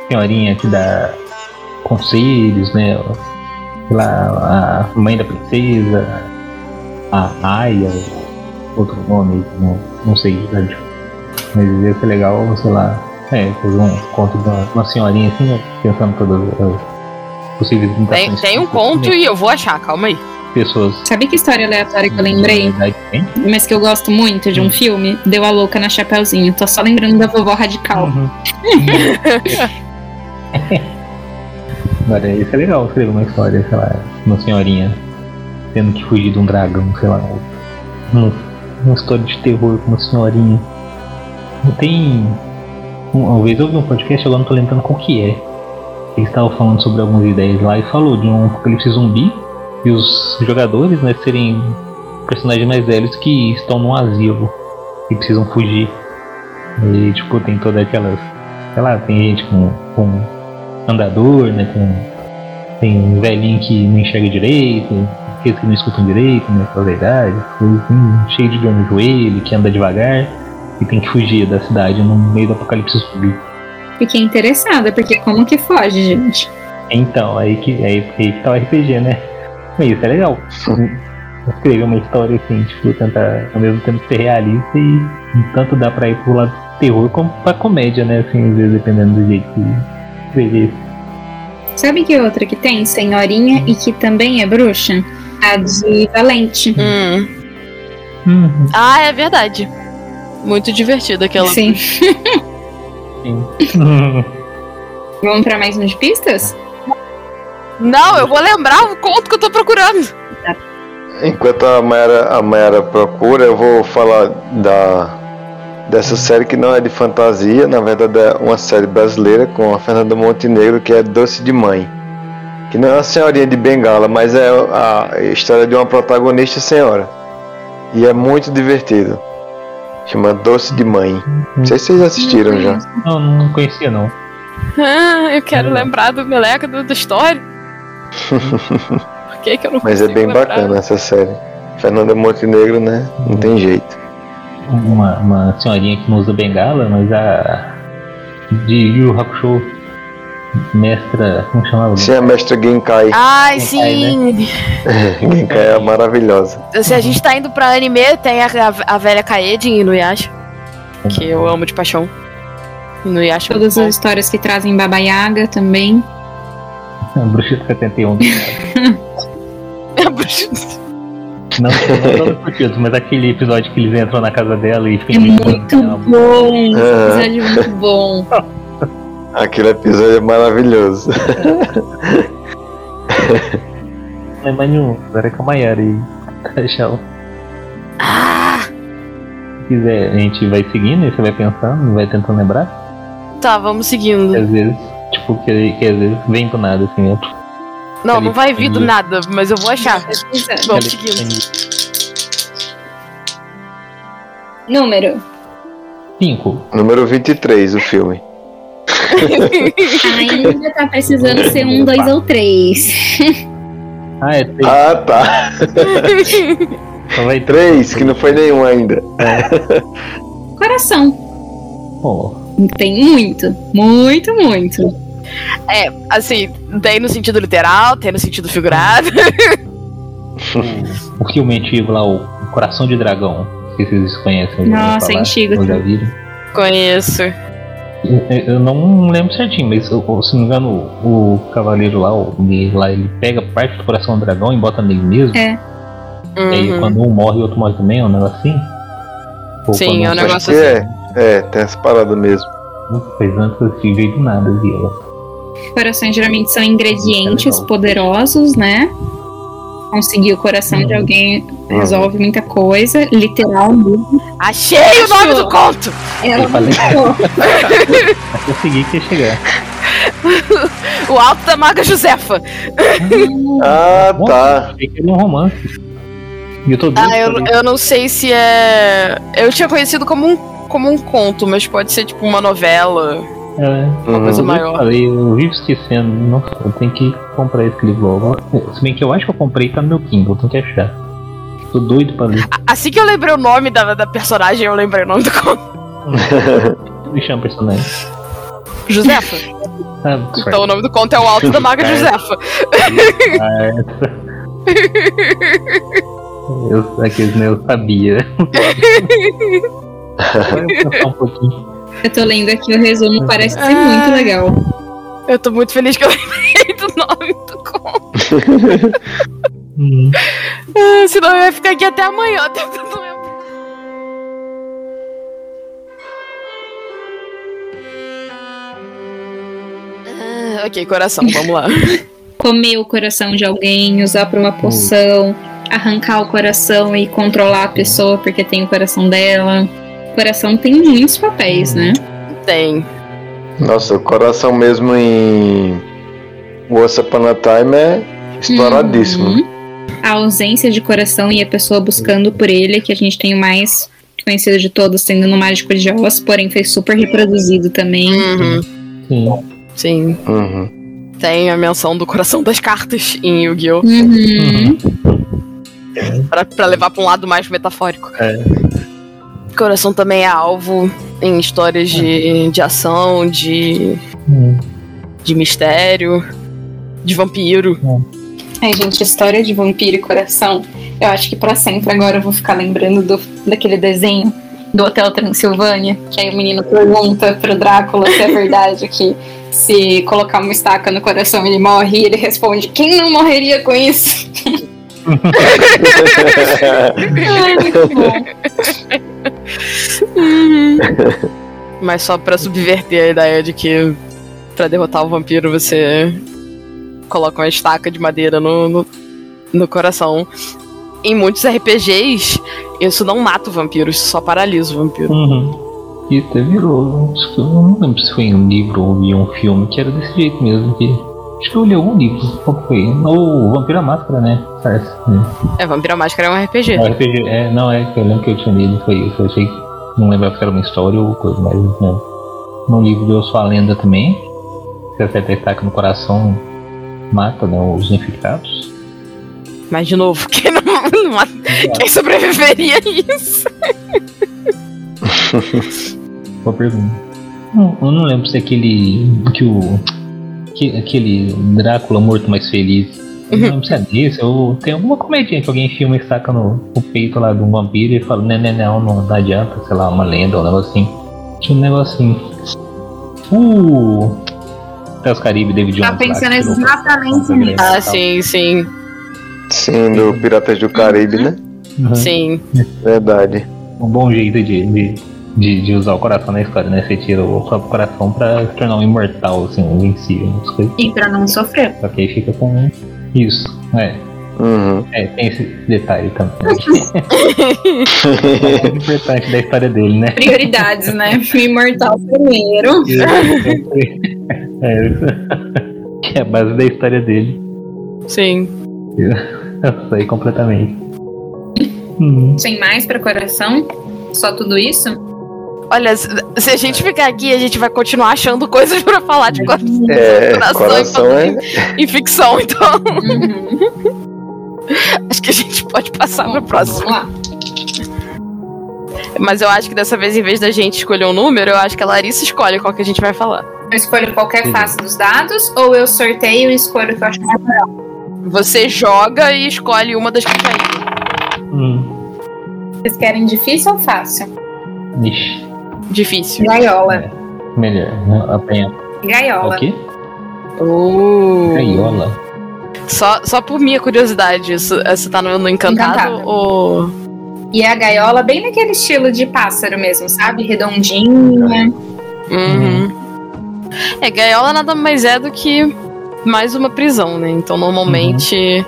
senhorinha que dá conselhos, né? Sei lá, a mãe da princesa, a Aya, outro nome, não, não sei, né? mas ia ser legal, sei lá, é, fazer um conto de uma, uma senhorinha assim, né? pensando todas as possíveis Tem, tem um conto e eu vou achar, calma aí. Pessoas. Sabe que história aleatória que eu lembrei? Tem? Mas que eu gosto muito de um filme? Deu a louca na Chapeuzinho. Tô só lembrando da vovó radical. Uhum. Agora, isso é legal escrever uma história, sei lá, uma senhorinha tendo que fugir de um dragão, sei lá. Uma, uma história de terror com uma senhorinha. Tem. um- Uma vez eu vi um podcast, agora não tô lembrando qual que é. Eles estavam falando sobre algumas ideias lá e falou de um apocalipse zumbi e os jogadores, né, serem personagens mais velhos que estão num asilo e precisam fugir. E tipo, tem todas aquelas. Sei lá, tem gente com, com andador, né? Com, tem um velhinho que não enxerga direito, aqueles que não escutam direito, né? Pela verdade, assim, cheio de dor no joelho, que anda devagar e tem que fugir da cidade no meio do apocalipse zumbi. Fiquei interessada, porque como que foge, gente? Então, aí que, aí, aí que tá o RPG, né? Mas Isso é legal. Escrever uma história assim, tipo, tentar ao mesmo tempo ser realista e tanto dá pra ir pro lado do terror como pra comédia, né? Assim, às vezes dependendo do jeito que escrever. Sabe que outra que tem? Senhorinha e que também é bruxa? A de Valente. Hum. Uhum. Ah, é verdade. Muito divertido aquela. Sim. Sim. Vamos pra mais um de pistas? Não, eu vou lembrar o conto que eu tô procurando. Enquanto a Mayara, a Mayara procura, eu vou falar da dessa série que não é de fantasia, na verdade é uma série brasileira com a Fernanda Montenegro, que é Doce de Mãe. Que não é uma senhorinha de bengala, mas é a história de uma protagonista senhora. E é muito divertido. Chama Doce de Mãe. Não sei se vocês assistiram já. Não, não conhecia não. Ah, eu quero Hum. lembrar do Meleca do, da história. Por que, que eu não Mas é bem lembrar? bacana essa série. Fernanda Montenegro, né? Não tem jeito. Uma, uma senhorinha que não usa bengala, mas a. De Yu Yu Hakusho, mestra. Como chamava? Sim, a mestra Genkai. Ai, Genkai, sim. Genkai é maravilhosa. Se a gente tá indo pra anime, tem a, a, a velha Kaede em Inuyasha. Que eu amo de paixão. Inuyasha. é Todas as histórias que trazem Baba Yaga também. A Bruxa de 71. bom. Não, não todos os sentidos, mas aquele episódio que eles entram na casa dela e É ficam muito bom. Esse Aham. episódio é muito bom. Aquele episódio é maravilhoso. Mas, não, agora é com a Mayara e Tchau. ah, Se quiser, a gente vai seguindo e você vai pensando, vai tentando lembrar. tá, vamos seguindo. às vezes, tipo, que, que às vezes vem do nada, assim, né? Não, não vai vir do nada, mas eu vou achar. Pesquisando. Vamos seguindo. Número. 5. Número 23, o filme. Ainda tá precisando ser um, dois ou três. Ah, é 3. Ah, tá. Só vai ter. Três, que não foi nenhum ainda. Coração. Pô, Tem muito. Muito, muito. É, assim, tem no sentido literal, tem no sentido figurado. o filme antigo lá, o Coração de Dragão. Não sei se vocês conhecem. Nossa, é falar, antigo, já viram. Conheço. Eu, não lembro certinho, mas se não me engano, o, o cavaleiro lá, o, lá, ele pega parte do coração do dragão e bota nele mesmo. É. E aí Uhum. quando um morre, o outro morre também, é um negócio assim? Ou Sim, é um negócio assim. é, é, tem essa parada mesmo. Pois antes eu tive do nada, vi ela. Corações geralmente são ingredientes poderosos, né? Conseguir o coração de Uhum. alguém resolve muita coisa. Literal mesmo. Achei o nome do conto! Ela Eu falei. eu segui que ia chegar. O Alto da Maga Josefa. Ah, tá. Achei que era um romance. Eu tô Ah, eu, eu não sei se é. Eu tinha conhecido como um, como um conto, mas pode ser tipo uma novela. É, Uhum. coisa eu maior. falei, eu vivo esquecendo. Não, eu tenho que comprar esse livro logo. Se bem que eu acho que eu comprei tá no meu Kindle, tenho que achar. Tô doido pra ler. Assim que eu lembrei o nome da, da personagem, eu lembrei o nome do conto. Me chama personagem. Josefa. Ah, Então o nome do conto é o Alto da Maga É. Josefa. Ah, essa. Eu, aqueles, né, eu sabia. Eu pensar um pouquinho. Eu tô lendo aqui o resumo, parece ser muito legal. Eu tô muito feliz que eu lembrei do nome do conto. Ah, Senão eu ia ficar aqui até amanhã tentando lembrar. Ah, ok, coração, vamos lá. Comer o coração de alguém, usar pra uma poção, arrancar o coração e controlar a pessoa porque tem o coração dela. O coração tem muitos papéis, né? Tem. Nossa, o coração mesmo em Once Upon a Time é exploradíssimo. Uhum. A ausência de coração e a pessoa buscando por ele, que a gente tem o mais conhecido de todos, sendo no Mágico de Oz, porém foi super reproduzido também. Uhum, sim. sim. Uhum. Tem a menção do coração das cartas em Yu-Gi-Oh! Uhum. Pra, pra levar pra um lado mais metafórico. É. Coração também é alvo. em histórias de, de ação, de, Hum. de mistério, de vampiro. Ai, gente, história de vampiro e coração. Eu acho que pra sempre agora eu vou ficar lembrando do, daquele desenho do Hotel Transilvânia, que aí o menino pergunta pro Drácula se é verdade que se colocar uma estaca no coração ele morre, e ele responde: Quem não morreria com isso? Mas só pra subverter a ideia de que pra derrotar o vampiro você coloca uma estaca de madeira no, no, no coração. Em muitos RPGs, isso não mata o vampiro, isso só paralisa o vampiro. Uhum. E até virou. não lembro se foi em um livro ou em um filme que era desse jeito mesmo. Que, acho que eu li algum livro. Qual que foi? O Vampiro à Máscara, né? Parece. né? É, Vampiro à Máscara é um RPG. O RPG, é, não, é que eu lembro que eu tinha lido, foi isso. Eu achei que não lembrava se era uma história ou coisa, mas não. No livro de Eu Sou a Lenda também, se acerta a estaca no coração, mata né, os infectados. Mas de novo, quem, não, não mata- quem sobreviveria a isso? Boa pergunta. Não, eu não lembro se é aquele. que o. Que, aquele Drácula morto mais feliz. Eu não lembro se é desse, ou tem alguma comedinha que alguém filma e saca no, no peito lá de um vampiro e fala, não, não, não, não, não adianta, sei lá, uma lenda ou um negócio assim. Tinha um negocinho. Uh! Até os Caribe, David Jones. Tá lá, pensando pra- exatamente nisso. Ah, sim, sim, Sim, do Piratas do Caribe, né? Uhum. sim. Verdade. Um bom jeito de, de, de, de usar o coração na história, né? Você tira o próprio coração pra se tornar um imortal, assim, um invencível, umas coisas. E pra não sofrer. Só que aí fica com isso. É, Uhum. é tem esse detalhe também. é muito importante da história dele, né? Prioridades, né? Imortal primeiro. É, isso. que é a base da história dele. Sim. Eu sei completamente. Hum. Sem mais pra coração? Só tudo isso? Olha, se a gente ficar aqui, a gente vai continuar achando coisas pra falar de coração, É, Coração coração é. em ficção, então Uhum. acho que a gente pode passar pra Vamos próxima. lá. Mas eu acho que dessa vez, em vez da gente escolher um número, eu acho que a Larissa escolhe qual que a gente vai falar. Eu escolho qualquer face dos dados ou eu sorteio e escolho o que eu acho mais legal? Você joga e escolhe uma das que caíram. Hum. Vocês querem difícil ou fácil? Ixi, Difícil. Gaiola. melhor. né? Apanha. Gaiola. O quê? Uh. Gaiola. Só, só por minha curiosidade, isso, você tá no, no encantado, Encantado. ou. E a gaiola bem naquele estilo de pássaro mesmo, sabe? Redondinha. Uhum. É, gaiola nada mais é do que mais uma prisão, né? Então normalmente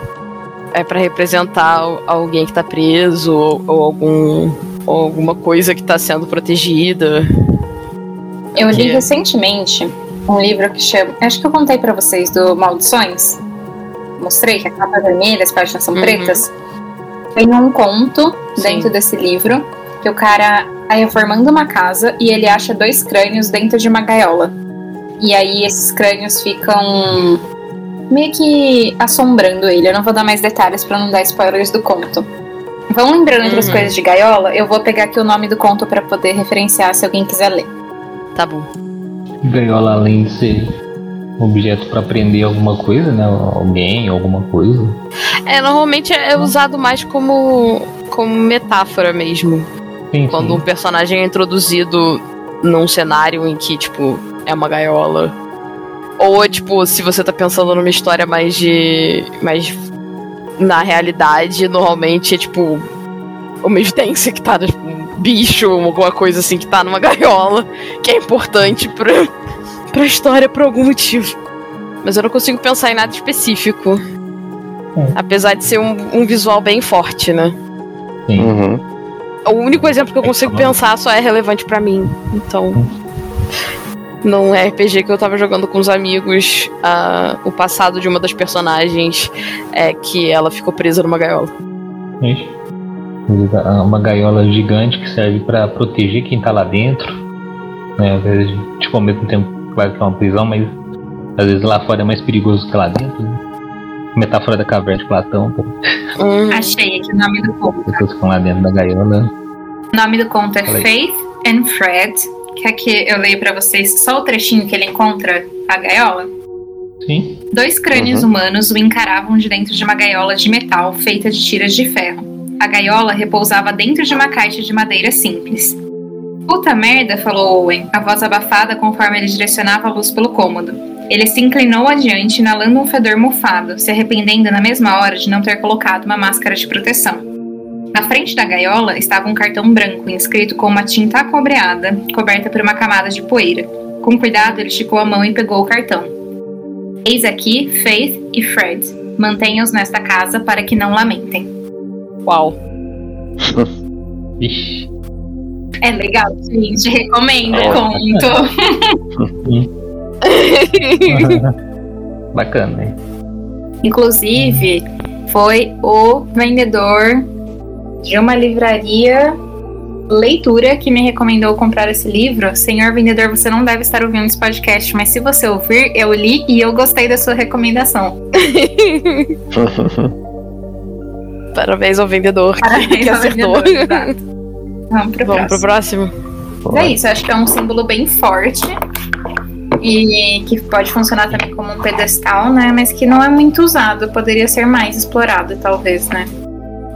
é pra representar al- alguém que tá preso ou, ou algum ou alguma coisa que tá sendo protegida. Eu li recentemente um livro que chama. Acho que eu contei pra vocês do Maldições. Mostrei que a capa é vermelha, as páginas são Uhum. pretas. Tem um conto Sim. dentro desse livro que o cara tá reformando uma casa e ele acha dois crânios dentro de uma gaiola. E aí esses crânios ficam meio que assombrando ele. Eu não vou dar mais detalhes pra não dar spoilers do conto. Vão lembrando outras Uhum. coisas de gaiola? Eu vou pegar aqui o nome do conto pra poder referenciar se alguém quiser ler. Tá bom. Gaiola, além de ser objeto pra prender alguma coisa, né? Alguém, alguma coisa. É, normalmente é usado mais como, como metáfora mesmo. Sim, Quando um sim. personagem é introduzido num cenário em que, tipo, é uma gaiola. Ou, tipo, se você tá pensando numa história mais de. mais. Na realidade, normalmente é tipo. uma evidência que tá, tipo, um bicho, alguma coisa assim que tá numa gaiola, que é importante pra, pra história por algum motivo. Mas eu não consigo pensar em nada específico. É. Apesar de ser um, um visual bem forte, né? sim. Uhum. O único exemplo que eu consigo Excellent. pensar só é relevante pra mim. Então. Num RPG que eu tava jogando com os amigos, ah, o passado de uma das personagens é que ela ficou presa numa gaiola. Ixi. Uma gaiola gigante que serve pra proteger quem tá lá dentro. Né? Às vezes, tipo, ao mesmo tempo, claro que é uma prisão, mas às vezes lá fora é mais perigoso que lá dentro. Né? Metáfora da caverna de Platão, pô. Hum, Achei aqui o nome do conto. As pessoas ficam lá dentro da gaiola. O nome do conto é. Faith and Fred, Quer que eu leia pra vocês só o trechinho que ele encontra a gaiola? Sim. Dois crânios Uhum. humanos o encaravam de dentro de uma gaiola de metal feita de tiras de ferro. A gaiola repousava dentro de uma caixa de madeira simples. Puta merda, falou Owen, a voz abafada conforme ele direcionava a luz pelo cômodo. Ele se inclinou adiante, inalando um fedor mofado, se arrependendo na mesma hora de não ter colocado uma máscara de proteção. Na frente da gaiola estava um cartão branco inscrito com uma tinta acobreada, coberta por uma camada de poeira. Com cuidado, ele esticou a mão e pegou o cartão. Eis aqui Faith e Fred. Mantenha-os nesta casa para que não lamentem. Uau. Ixi. É legal, gente. Recomendo. É. Conto. Bacana, né? Inclusive, foi o vendedor de uma livraria leitura que me recomendou comprar esse livro. Senhor vendedor, você não deve estar ouvindo esse podcast, mas se você ouvir, eu li e eu gostei da sua recomendação. Parabéns ao vendedor Parabéns que ao acertou. vendedor, exato. Vamos pro Vamos pro próximo. próximo? Mas é isso, acho que é um símbolo bem forte e que pode funcionar também como um pedestal, né? Mas que não é muito usado, poderia ser mais explorado, talvez, né?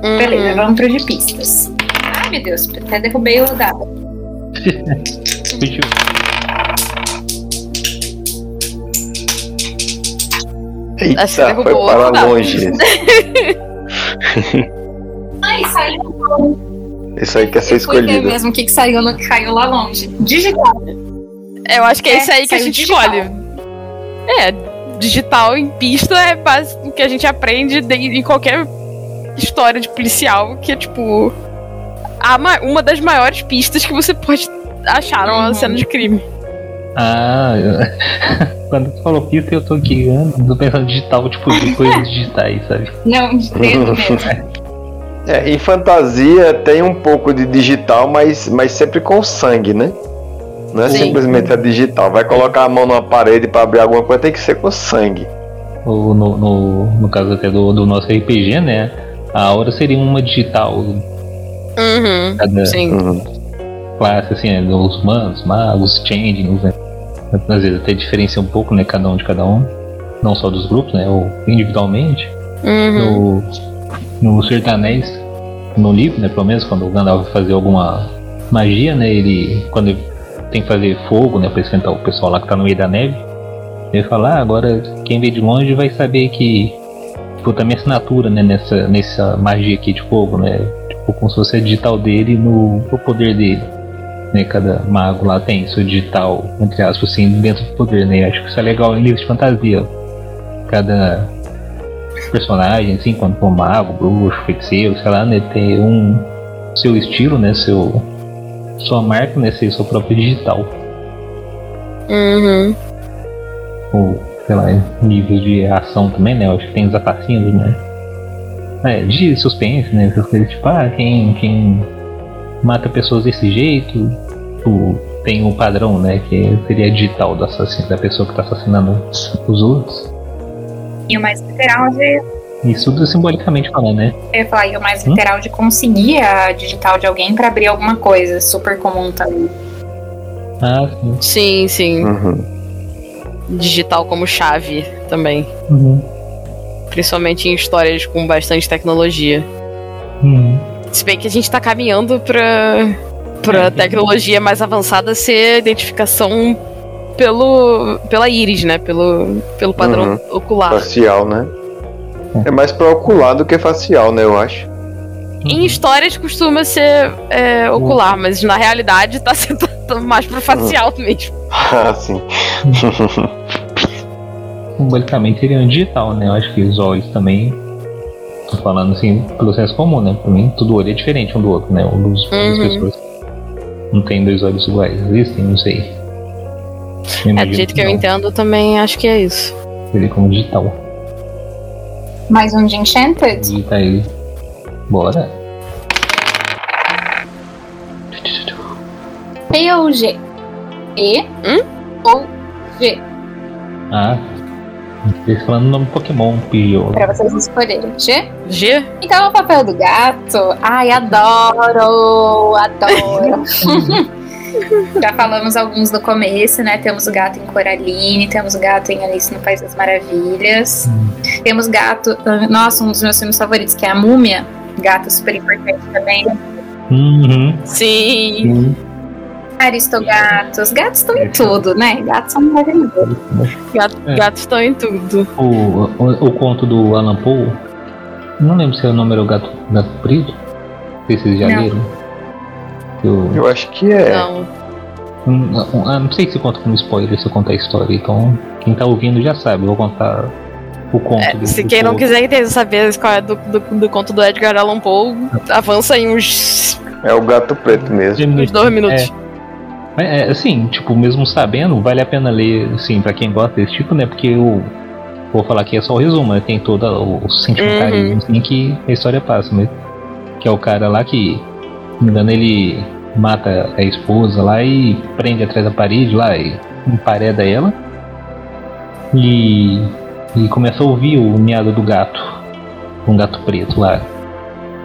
Uhum. Beleza, vamos pro de pistas. Ai, meu Deus, até derrubei o dado. Eita, Acho que foi para dado. longe. Ai, saiu. Isso aí quer ser escolhido. mesmo o que, que saiu no que caiu lá longe. Digital. Eu acho que é, É, esse aí que a gente digital. escolhe. É, digital em pista é base- o que a gente aprende de- em qualquer história de policial, que é tipo. a ma- uma das maiores pistas que você pode achar numa Uhum. cena de crime. Ah, eu- quando tu falou pista, eu tô aqui ando pensando digital, tipo, de coisas digitais, sabe? Não, de mesmo. É, em fantasia tem um pouco de digital, mas, mas sempre com sangue, né? Não é Sim. simplesmente a digital. Vai colocar a mão numa parede pra abrir alguma coisa, tem que ser com sangue. Ou no, no, no caso até do, do nosso RPG, né? A aura seria uma digital, Uhum. cada Sim. Uhum. classe, assim, né? Os humanos, magos, changelings, né? Às vezes até diferencia um pouco, né? Cada um de cada um. Não só dos grupos, né? Ou individualmente. Uhum. No, no Anéis, no livro, né? Pelo menos quando o Gandalf fazer alguma magia, né? Ele. Quando ele tem que fazer fogo, né? Pra esquentar o pessoal lá que tá no meio da neve. Ele fala, ah, agora quem vê de longe vai saber que. Tipo, tá minha assinatura, né? Nessa, nessa magia aqui de fogo, né? Tipo, como se fosse a digital dele no, no poder dele. Né? Cada mago lá tem seu digital, entre aspas, assim, dentro do poder, né? Acho que isso é legal em livros de fantasia. Cada personagem, assim, quando for mago, bruxo, feiticeiro, sei lá, né, ter um seu estilo, né, seu sua marca, né, ser seu próprio digital, Uhum. ou sei lá, níveis de ação também, né, eu acho que tem os assassinos, né, é, de suspense, né, essas coisas tipo, ah, quem, quem mata pessoas desse jeito, tipo, tem o padrão, né, que seria digital do assassino, da pessoa que tá assassinando os outros, E o mais literal de. isso tudo simbolicamente falando, né, Eu ia falar, e o mais Hum? literal de conseguir a digital de alguém pra abrir alguma coisa. Super comum também. ah, sim. Sim, sim. Uhum. Digital como chave também. Uhum. Principalmente em histórias com bastante tecnologia. Uhum. Se bem que a gente tá caminhando pra, pra É. tecnologia mais avançada ser identificação pelo, pela íris, né? Pelo, pelo padrão Uhum. ocular. Facial, né? É mais pra ocular do que facial, né? Eu acho. Em histórias costuma ser é, ocular, mas na realidade tá sendo mais pro facial mesmo. Ah, sim. simbolicamente seria um digital, né? Eu acho que os olhos também. Tô falando assim, pelo senso comum, né? Pra mim, todo olho é diferente um do outro, né? Um dos das Uhum. pessoas. Não tem dois olhos iguais. Existem, não sei. É, Eu do jeito que eu não. entendo, também acho que é isso. Seria como digital. Mais um de Enchanted? Digitar ele. Bora. P ou G? E Hum? ou G? Ah. Vocês falando o nome do Pokémon, Pidgeot. Pra vocês escolherem. G? G? Então, o papel do gato. Ai, adoro! Adoro! Já falamos alguns no começo, né? Temos o gato em Coraline, temos o gato em Alice no País das Maravilhas. Hum. Temos gato. ah, Nossa, um dos meus filmes favoritos, que é a Múmia. Gato super importante também. Uhum. Sim. Sim. Aristogatos. Gatos estão em tudo, né? Gatos são maravilhosos. Gato, É. Gatos estão em tudo. O, o, o conto do Alan Poe, não lembro se o nome era o Gato, gato Preto. Não sei se vocês já Não. leram. Eu, Eu acho que é. Não. Hum, ah, não sei se conta como spoiler se eu contar a história, então quem tá ouvindo já sabe, eu vou contar o conto É, do se do quem não quiser entender, saber qual é do, do, do conto do Edgar Allan Poe, avança em uns, É o gato preto mesmo. uns dois minutos. É, é, assim, tipo, mesmo sabendo, vale a pena ler, assim, pra quem gosta desse tipo, né? Porque eu vou falar aqui é só o resumo, né? Tem todo o sentimentalismo assim, que a história passa, né? Que é o cara lá que, se me engano, ele mata a esposa lá e prende atrás da parede lá e empareda ela. E, e começa a ouvir o miado do gato. Um gato preto lá.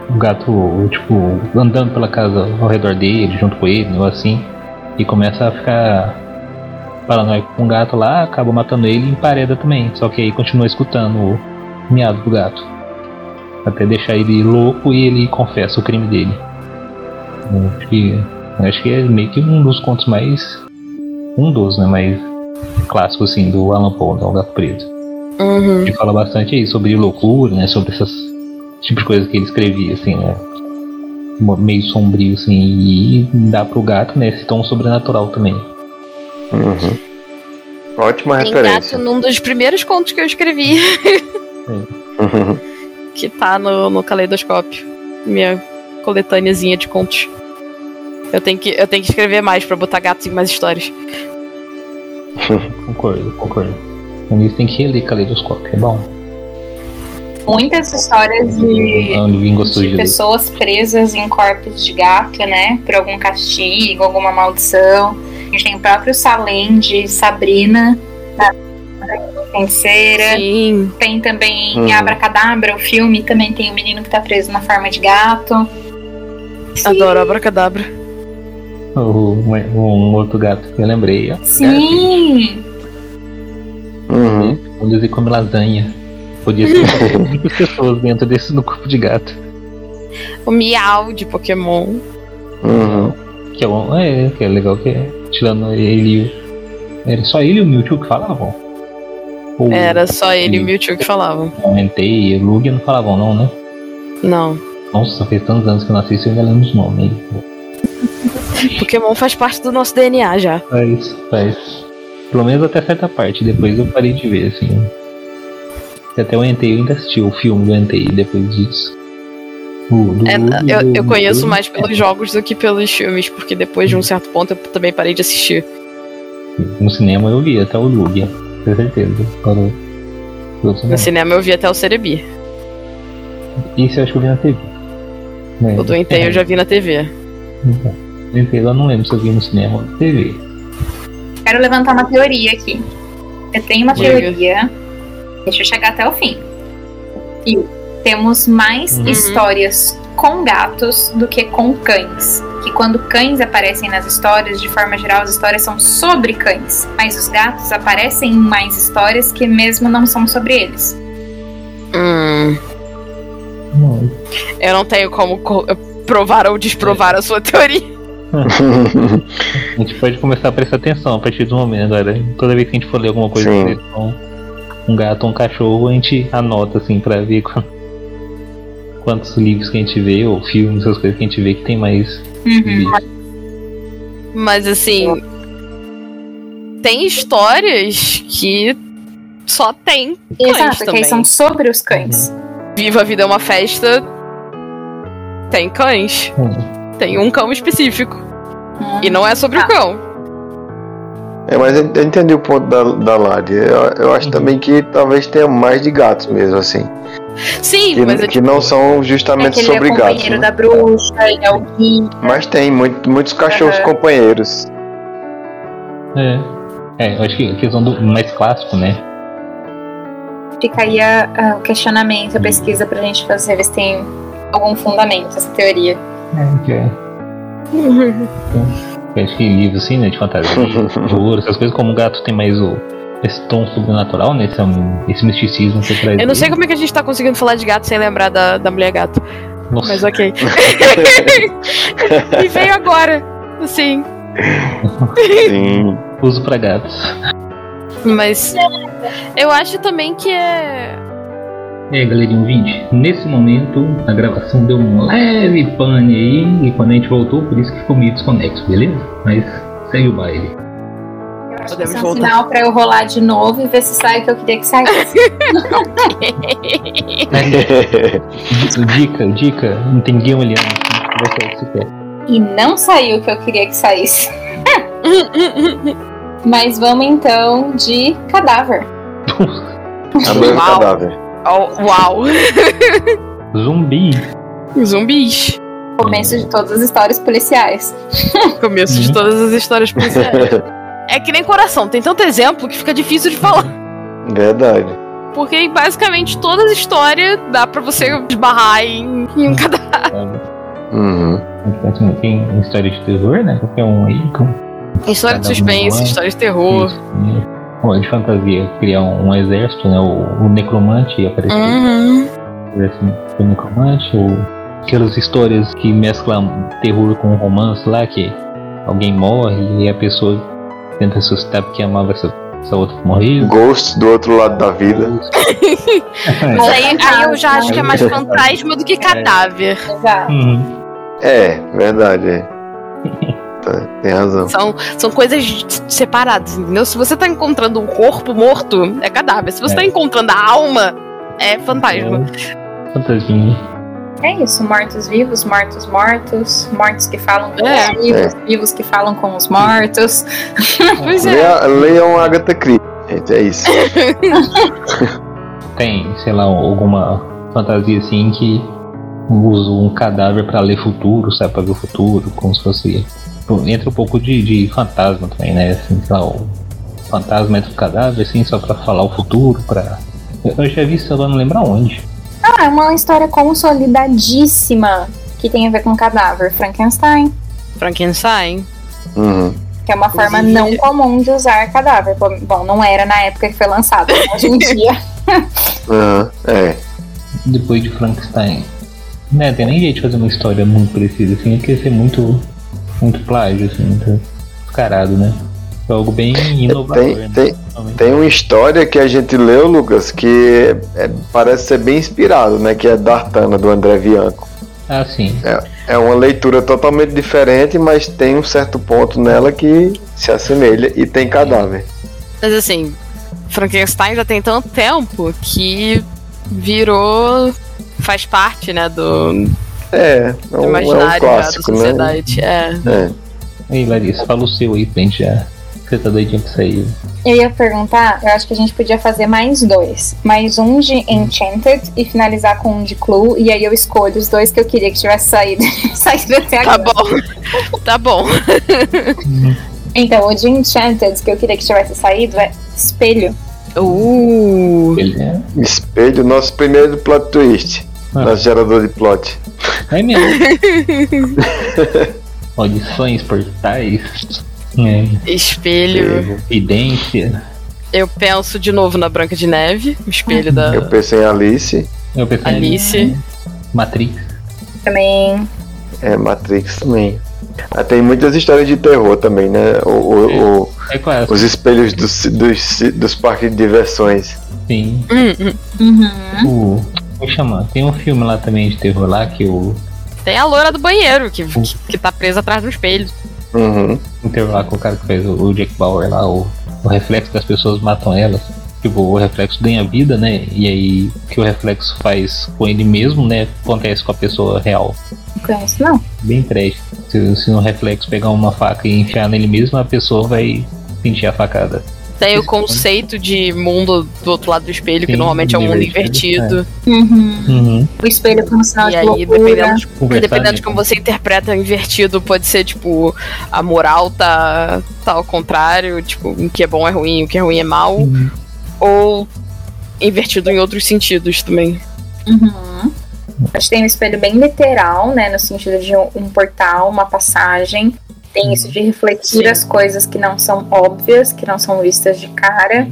O gato, tipo, andando pela casa ao redor dele, junto com ele, negócio assim. E começa a ficar paranoico com o gato lá, acaba matando ele e empareda também. Só que aí continua escutando o miado do gato. Até deixar ele louco e ele confessa o crime dele. Acho que, acho que é meio que um dos contos mais. Um dos, né? Mais clássicos assim do Alan Poe, o Gato Preto. Uhum. Ele fala bastante aí sobre loucura, né? Sobre essas tipo de coisa que ele escrevia, assim, né? Meio sombrio, assim, e dá pro gato, né? Esse tom sobrenatural também. Uhum. Ótima Tem gato referência. num dos primeiros contos que eu escrevi, Uhum. que tá no, no caleidoscópio. Minha coletâneazinha de contos. Eu tenho, que, eu tenho que escrever mais pra botar gatos em mais histórias. Concordo, concordo. Isso tem que reler Caleidoscópio, é bom. Muitas histórias de, É um de ler. pessoas presas em corpos de gato, né? Por algum castigo, alguma maldição. A gente tem o próprio Salem de Sabrina, da feiticeira. Sim. Tem também Uhum. Abracadabra, o filme, também tem o menino que tá preso na forma de gato. Adoro abracadabra. O, um, um outro gato que eu lembrei, ó. Sim! Uhum. Onde ele come lasanha. Podia ser muitas pessoas dentro desse no corpo de gato. O miau de Pokémon. Uhum. Que é, bom, é, que é legal que é. Tirando ele e o. Era só ele e o Mewtwo que falavam? Ou Era só ele e o. Mewtwo que falavam. o Entei e o Lugia não falavam, não, né? Não. Nossa, fez tantos anos que eu não assisto e eu ainda lembro os nomes. Pokémon faz parte do nosso DNA já. Faz, faz. Pelo menos até certa parte, depois eu parei de ver, assim. Até o Entei, eu ainda assisti o filme do Entei depois disso. O do É, Lugia, eu, do- eu conheço do- mais pelos jogos do que pelos filmes, porque depois de um certo ponto eu também parei de assistir. No cinema eu vi até o Lugia, com certeza. No cinema eu vi até o Cerebi. Isso eu acho que eu vi na TV. Né? O do Entei eu já vi na TV. Então, o Entei eu não lembro se eu vi no cinema ou na TV. Quero levantar uma teoria aqui. Eu tenho uma teoria. Deixa eu chegar até o fim. E temos mais Uhum. histórias com gatos do que com cães. Que quando cães aparecem nas histórias, de forma geral, as histórias são sobre cães. Mas os gatos aparecem em mais histórias que mesmo não são sobre eles. Hum, eu não tenho como co- provar ou desprovar a sua teoria. A gente pode começar a prestar atenção a partir do momento agora. Toda vez que a gente for ler alguma coisa Sim. sobre um, gato ou um cachorro, a gente anota assim pra ver qu- quantos livros que a gente vê, ou filmes, essas coisas que a gente vê que tem mais Uhum. Mas assim. Tem histórias que só tem cães Exato, que também. aí são sobre os cães. Viva a Vida é uma festa. Tem cães. Hum. Tem um cão específico. Hum. E não é sobre Ah. o cão. É, mas eu eu entendi o ponto da, da Lari. Eu, eu acho Uhum. também que talvez tenha mais de gatos mesmo, assim. Sim, Que, mas é que não são É justamente que ele sobre é gatos. companheiro né? da bruxa, ele é o guia. Mas tem muito, muitos cachorros Aham. companheiros. É. É, eu acho que a questão do mais clássico, né? Fica aí a- a- o questionamento, a pesquisa pra gente fazer, ver se tem algum fundamento essa teoria. É, que é. Acho que livros assim, né? De fantasia, terror, essas coisas, como o gato tem mais o, esse tom sobrenatural, né? Esse, esse misticismo que traz. Eu não sei como é que a gente tá conseguindo falar de gato sem lembrar da, da mulher gato. Nossa. Mas ok. e veio agora. Assim. Sim. Uso pra gatos. Mas eu acho também que é. Aí, galerinha ouvinte, nesse momento a gravação deu um leve pane aí, e quando a gente voltou, por isso que ficou meio desconexo, beleza? Mas segue o baile. Podemos Isso é um voltar. sinal pra eu rolar de novo e ver se sai o que eu queria que saísse. dica, dica, não tem ninguém olhando assim, você que se quer. e não saiu o que eu queria que saísse. Mas vamos então de cadáver. Uau. cadáver. Oh, uau! Zumbi. Zumbis. Começo de todas as histórias policiais. Começo de Uhum. todas as histórias policiais. É que nem coração, tem tanto exemplo que fica difícil de falar. Verdade. Porque basicamente todas as histórias dá pra você esbarrar em, em um cadáver. Sabe? Uhum. Então, Tem história de terror, né? Qualquer um aí. Com História de um suspense, é. história de terror. isso, de fantasia, criar um, exército, né? O, o necromante aparecer. Uhum. assim, o necromante, ou aquelas histórias que mesclam terror com romance lá, que alguém morre e a pessoa tenta ressuscitar porque amava essa, essa outra que morreu. Ghost do outro lado da vida. Mas aí, aí eu já acho que é mais fantasma do que cadáver. Exato. Uhum. É, verdade. É. Tá, tem razão. São, são coisas separadas, entendeu? Se você tá encontrando um corpo morto, é cadáver. Se você É. tá encontrando a alma, é fantasma. Fantasminha. É isso, mortos-vivos, mortos-mortos, mortos que falam com É. os vivos, vivos que falam com os mortos. Pois é. Leia- Leiam Agatha Christie, gente, é isso. Tem, sei lá, alguma fantasia assim que usa um cadáver pra ler futuro, sabe, pra ver o futuro, como se fosse. Entra um pouco de, de fantasma também, né? Assim, sei lá, o fantasma entra no cadáver, assim, só pra falar o futuro, pra. Eu já vi isso, agora não lembro aonde. Ah, é uma história consolidadíssima que tem a ver com cadáver. Frankenstein, Frankenstein. Uhum. que é uma forma não comum de usar cadáver. Bom, não era na época que foi lançado, mas hoje em dia. Uhum. É. depois de Frankenstein. Né, tem nem jeito de fazer uma história muito parecida, assim, porque ia ser muito, muito plágio, assim, muito descarado, né? É algo bem inovador, Tem, né? tem, tem uma história que a gente leu, Lucas, que é- parece ser bem inspirado, né? Que é Dartana, do André Bianco. Ah, sim. É uma leitura totalmente diferente, mas tem um certo ponto nela que se assemelha e tem cadáver. Mas assim, Frankenstein já tem tanto tempo que virou. Faz parte, né, do, É, é do um, é um imaginário já da clássico, né? sociedade. É. É. Aí, Larissa, fala o seu aí pra gente já. Você tá doidinho pra sair. Eu ia perguntar, eu acho que a gente podia fazer mais dois. Mais um de Enchanted e finalizar com um de Clue. E aí eu escolho os dois que eu queria que tivesse saído, saído até Tá agora. bom. tá bom. Então, o de Enchanted que eu queria que tivesse saído é Espelho. Uh. É. Espelho, nosso primeiro plot twist. Ah. Nosso gerador de plot. É mesmo. Audições, portais. É, Espelho. evidência. Eu penso de novo na Branca de Neve, o espelho da Eu pensei em Alice, Eu pensei em Alice. Matrix. Também. é Matrix também. Ah, tem muitas histórias de terror também, né? O, o- o- É quase. os espelhos dos, dos, dos parques de diversões. Sim. Hum, hum. Uhum. O. Como chama? Tem um filme lá também de terror lá que o. Tem a loira do banheiro, que, que, que tá presa atrás do espelho. Uhum. Um terror lá com o cara que fez o, o Jack Bauer lá, o, o reflexo que as pessoas matam elas. Tipo, o reflexo ganha vida, né? E aí o que o reflexo faz com ele mesmo, né? Acontece com a pessoa real. Não conheço, não. Bem trash. Se, se um reflexo pegar uma faca e enfiar nele mesmo, a pessoa vai sentir a facada. Tem o conceito de mundo do outro lado do espelho, que Sim, normalmente é um mundo invertido, invertido. Uhum. Uhum. O espelho como sinal E de aí, loucura. dependendo de, dependendo né, de como você interpreta invertido, pode ser tipo, a moral tá, tá ao contrário, tipo, o que é bom é ruim, o que é ruim é mal, Uhum. ou invertido em outros sentidos também. Uhum. A gente tem um espelho bem literal, né? No sentido de um, um portal, uma passagem. Tem isso de refletir Sim. as coisas que não são óbvias, que não são vistas de cara.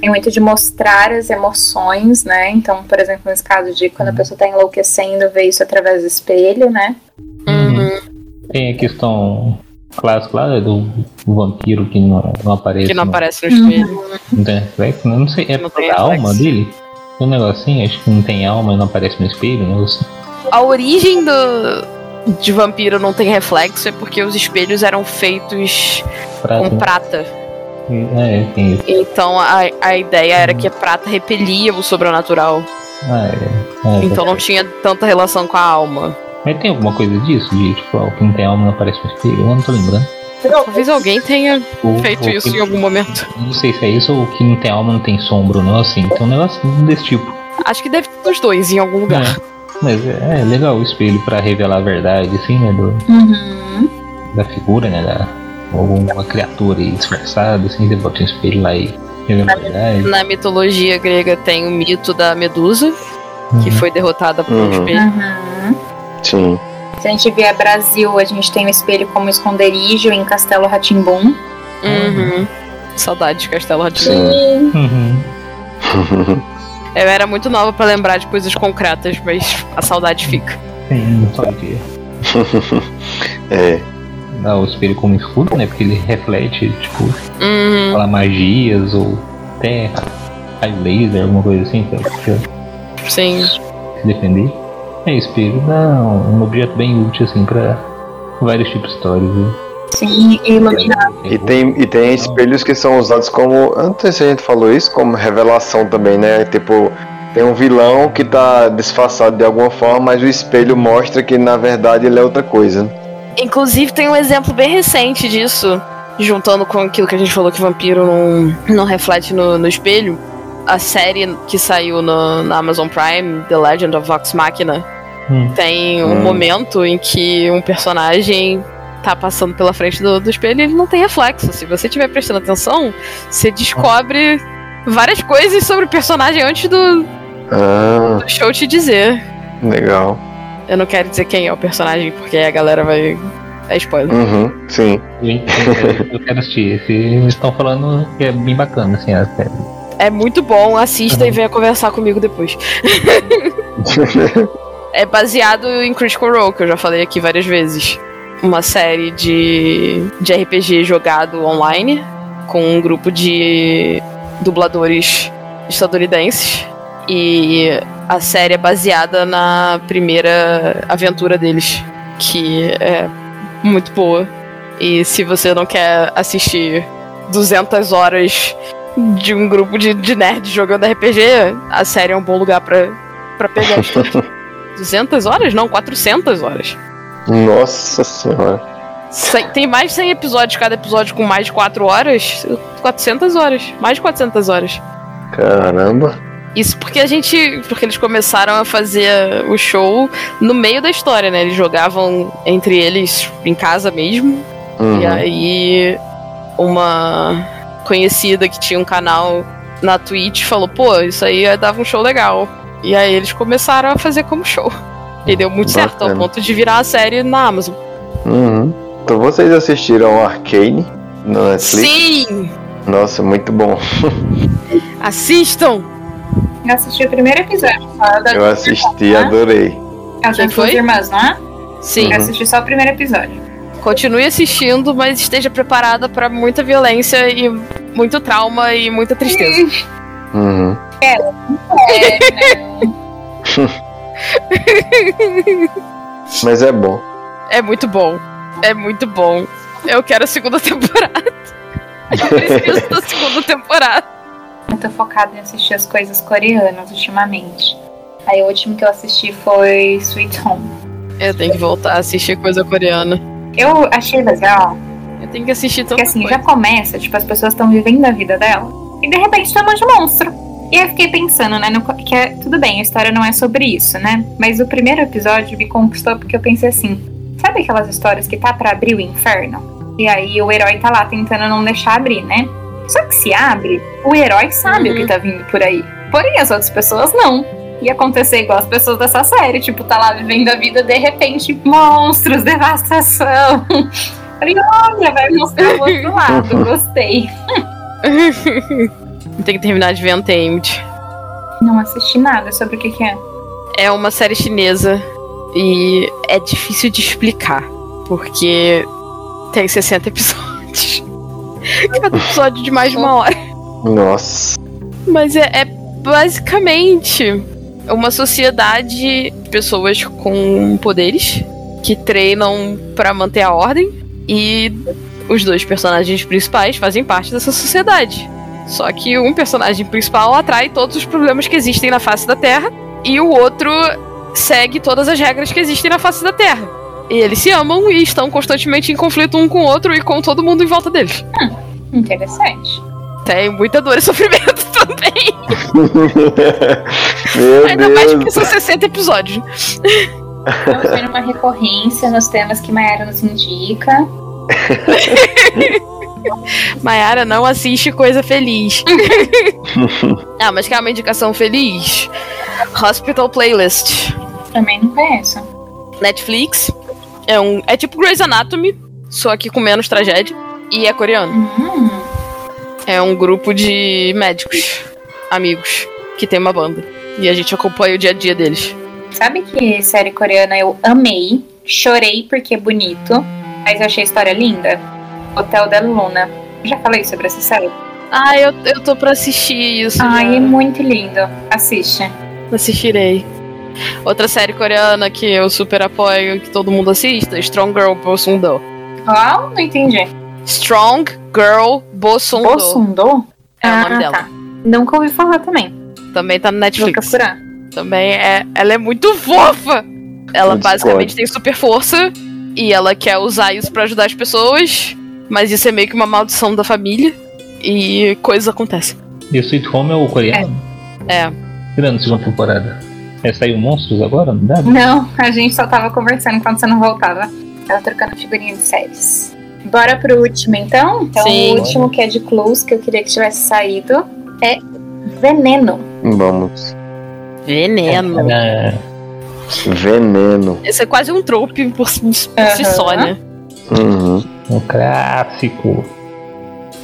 Tem muito de mostrar as emoções, né? Então, por exemplo, nesse caso de quando a pessoa tá enlouquecendo, ver isso através do espelho, né? Uhum. Tem a questão clássica lá do vampiro que não, não aparece. Que não no- aparece no espelho. Não tem reflexo, né? não sei, é Não tem a alma dele? Tem um negocinho, acho que não tem alma e não aparece no espelho, né? A origem do de vampiro não tem reflexo é porque os espelhos eram feitos Prata, com prata. É, tem isso. Então a, a ideia era que a prata repelia o sobrenatural. Ah, é. é Então não tinha tanta relação com a alma. Mas tem alguma coisa disso? De tipo, o que não tem alma não aparece no espelho? Eu não tô lembrando. Talvez alguém tenha Ou- feito ou isso que- em algum momento. Não sei se é isso ou que não tem alma não tem sombra, não assim. Tem um negócio desse tipo. Acho que deve ter os dois em algum lugar. É. Mas é, é legal o espelho pra revelar a verdade, assim, né? Do, Uhum. da figura, né? Da, ou uma criatura aí disfarçada, assim, você bota um espelho lá e revela a verdade. Na mitologia grega tem o mito da Medusa, que Uhum. foi derrotada por um Uhum. espelho. Uhum. Sim. Se a gente vier Brasil, a gente tem o espelho como esconderijo em Castelo Ratimbum. Uhum. Saudade de Castelo Ratinho. Sim. Uhum. Eu era muito nova pra lembrar de coisas concretas, mas a saudade fica. Sim, só que é. dá o espelho como escudo, né? Porque ele reflete, tipo, Uhum. falar magias ou até raio laser, alguma coisa assim, pra pra Sim. se defender. É, espelho dá um objeto bem útil, assim, pra vários tipos de histórias. Né? Sim, e iluminar. E tem, e tem espelhos que são usados como. eu Não sei se a gente falou isso, como revelação também, né? Tipo, tem um vilão que tá disfarçado de alguma forma, mas o espelho mostra que na verdade ele é outra coisa. Inclusive tem um exemplo bem recente disso, juntando com aquilo que a gente falou que vampiro não, não reflete no, no espelho. A série que saiu no, na Amazon Prime, The Legend of Vox Machina, Hum. tem um Hum. momento em que um personagem tá passando pela frente do, do espelho e ele não tem reflexo. Se você estiver prestando atenção, você descobre várias coisas sobre o personagem antes do, Ah, do show te dizer. legal. Eu não quero dizer quem é o personagem, porque aí a galera vai. É spoiler. Uhum, sim. Eu quero- assistir. Eles estão falando que é bem bacana, assim, a série. É muito bom, assista e venha conversar comigo depois. É baseado em Critical Role, que eu já falei aqui várias vezes. Uma série de, de RPG jogado online, com um grupo de dubladores estadunidenses. E a série é baseada na primeira aventura deles, que é muito boa. E se você não quer assistir 200 horas de um grupo de, de nerds jogando RPG, a série é um bom lugar pra pegar. 200 horas? Não, 400 horas. Nossa senhora. Tem mais de 100 episódios, cada episódio com mais de 4 horas. 400 horas. Mais de 400 horas. Caramba. Isso porque a gente. Porque eles começaram a fazer o show no meio da história, né? Eles jogavam entre eles em casa mesmo. Uhum. E aí, uma conhecida que tinha um canal na Twitch falou: pô, isso aí dava um show legal. E aí eles começaram a fazer como show. E deu muito certo, ao Bacana. ponto de virar a série na Amazon. Uhum. Então vocês assistiram Arcane no Netflix? Sim! Nossa, muito bom. Assistam! Eu assisti o primeiro episódio. Eu assisti, adorei. As Quem duas foi? irmãs, não é? Sim, Eu assisti só o primeiro episódio. continue assistindo, mas esteja preparada pra muita violência e muito trauma e muita tristeza. Uhum. Mas é bom. É muito bom. É muito bom. Eu quero a segunda temporada. Eu preciso da segunda temporada. Eu tô focada em assistir as coisas coreanas ultimamente. Aí o último que eu assisti foi Sweet Home. Eu tenho que voltar a assistir coisa coreana. Eu achei legal, Eu tenho que assistir porque tanta assim, coisa. já começa, tipo, as pessoas estão vivendo a vida dela. E de repente tem um monstro. E eu fiquei pensando, né, no, que é, tudo bem, a história não é sobre isso, né? Mas o primeiro episódio me conquistou porque eu pensei assim, sabe aquelas histórias que tá pra abrir o inferno? E aí o herói tá lá tentando não deixar abrir, né? Só que se abre, o herói sabe Uhum. o que tá vindo por aí. Porém, as outras pessoas não. Ia acontecer igual as pessoas dessa série, tipo, tá lá vivendo a vida, de repente, monstros, devastação. Falei, olha, vai mostrar o outro lado, gostei. Tem que terminar de ver Untamed. Não assisti nada sobre o que, que é. É uma série chinesa e é difícil de explicar, porque tem 60 episódios. Cada episódio de mais de uma hora. Nossa. Mas é, é basicamente uma sociedade de pessoas com poderes que treinam pra manter a ordem e os dois personagens principais fazem parte dessa sociedade. Só que um personagem principal atrai todos os problemas que existem na face da Terra e o outro segue todas as regras que existem na face da Terra. E eles se amam e estão constantemente em conflito um com o outro e com todo mundo em volta deles. Interessante. Tem muita dor e sofrimento também. Meu Ainda mais Deus. porque são 60 episódios. Estamos vendo uma recorrência nos temas que Mayara nos indica. Mayara não assiste coisa feliz. ah, mas quer uma indicação feliz? Hospital Playlist. Também não conheço. Netflix. É, um, é tipo Grey's Anatomy, só que com menos tragédia. E é coreano. Hum, É um grupo de médicos, amigos, que tem uma banda. E a gente acompanha o dia a dia deles. sabe que série coreana eu amei, chorei porque é bonito, mas eu achei a história linda? Hotel da Luna. Já falei sobre essa série? Ah, eu, eu tô pra assistir isso. Ai, já. é muito lindo. Assiste. Assistirei. Outra série coreana que eu super apoio, que todo mundo assista, Strong Girl Bosundo. Qual? Não entendi. Strong Girl Bosundo. Bosundo? É o nome ah, dela. tá. Nunca ouvi falar também. Também tá no Vou Netflix. procurar. Também é. Ela é muito fofa! Ela Eu basicamente tem super força e ela quer usar isso pra ajudar as pessoas, mas isso é meio que uma maldição da família e coisas acontecem. The Sweet Home é o coreano? É. Tirando a segunda temporada. É, saiu Monstros agora, não dá? Não, a gente só tava conversando quando você não voltava. Tava trocando figurinha de séries. Bora pro último então? Então Sim. o último que é de Clues, que eu queria que tivesse saído, é Veneno. Vamos. Veneno. É, Veneno. Esse é quase um trope por, si- por si Aham. só, né? Uhum. Um clássico.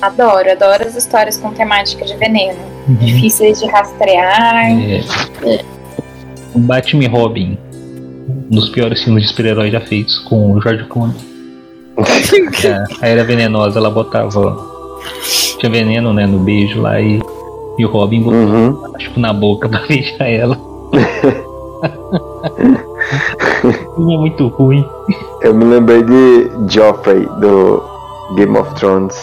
Adoro, adoro as histórias com temática de veneno. Uhum. Difíceis de rastrear. É. O Batman e Robin. Um dos piores filmes de super-herói já feitos com o George Clooney. É, a Era Venenosa, ela botava. Tinha veneno, né, no beijo lá e, e o Robin botava, Uhum. tipo, na boca pra beijar ela. É muito ruim. Eu me lembrei de Joffrey do Game of Thrones.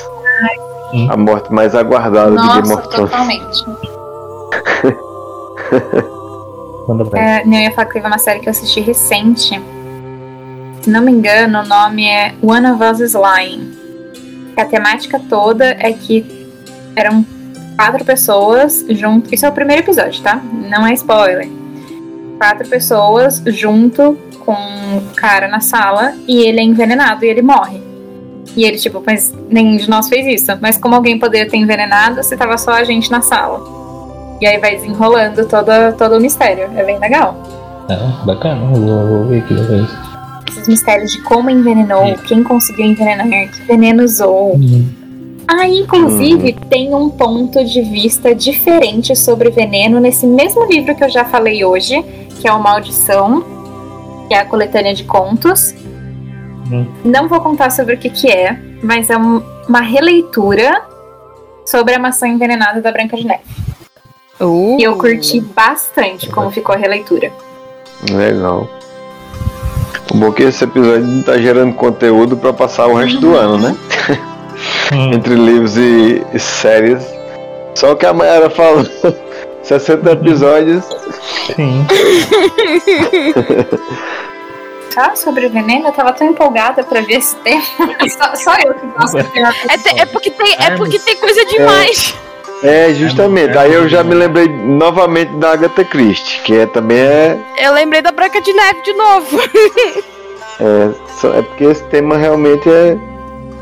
Hum. A morte mais aguardada de Game Nossa, of Thrones. totalmente. É, eu ia falar que teve uma série que eu assisti recente. Se não me engano, o nome é One of Us is Lying. A temática toda é que eram quatro pessoas junto. Isso é o primeiro episódio, tá? Não é spoiler. Quatro pessoas junto com um cara na sala e ele é envenenado e ele morre. E ele, tipo, mas nenhum de nós fez isso. Mas como alguém poderia ter envenenado se tava só a gente na sala? E aí vai desenrolando toda, todo o mistério. É bem legal. Ah, bacana, eu vou, vou ver aqui depois. Esses mistérios de como envenenou, quem conseguiu envenenar, que veneno usou. Hum, Ah, inclusive, tem um ponto de vista diferente sobre veneno nesse mesmo livro que eu já falei hoje, que é o Maldição, que é a coletânea de contos. Hum. Não vou contar sobre o que, que é, mas é um- uma releitura sobre a maçã envenenada da Branca de Neve. Uh, E eu curti bastante como ficou a releitura. Legal. O bom que esse episódio tá gerando conteúdo pra passar o resto do ano, né? hum, Entre livros e, e séries. Só que a Mayara falou. 60 episódios. sim. Tá, sobre veneno, eu tava tão empolgada pra ver esse tema. só, só eu que gosto é, te- é porque tem, é porque tem coisa demais. É, justamente. Aí eu já me lembrei novamente da Agatha Christie, que é, também é, Eu lembrei da Branca de Neve de novo. é. só- É porque esse tema realmente é.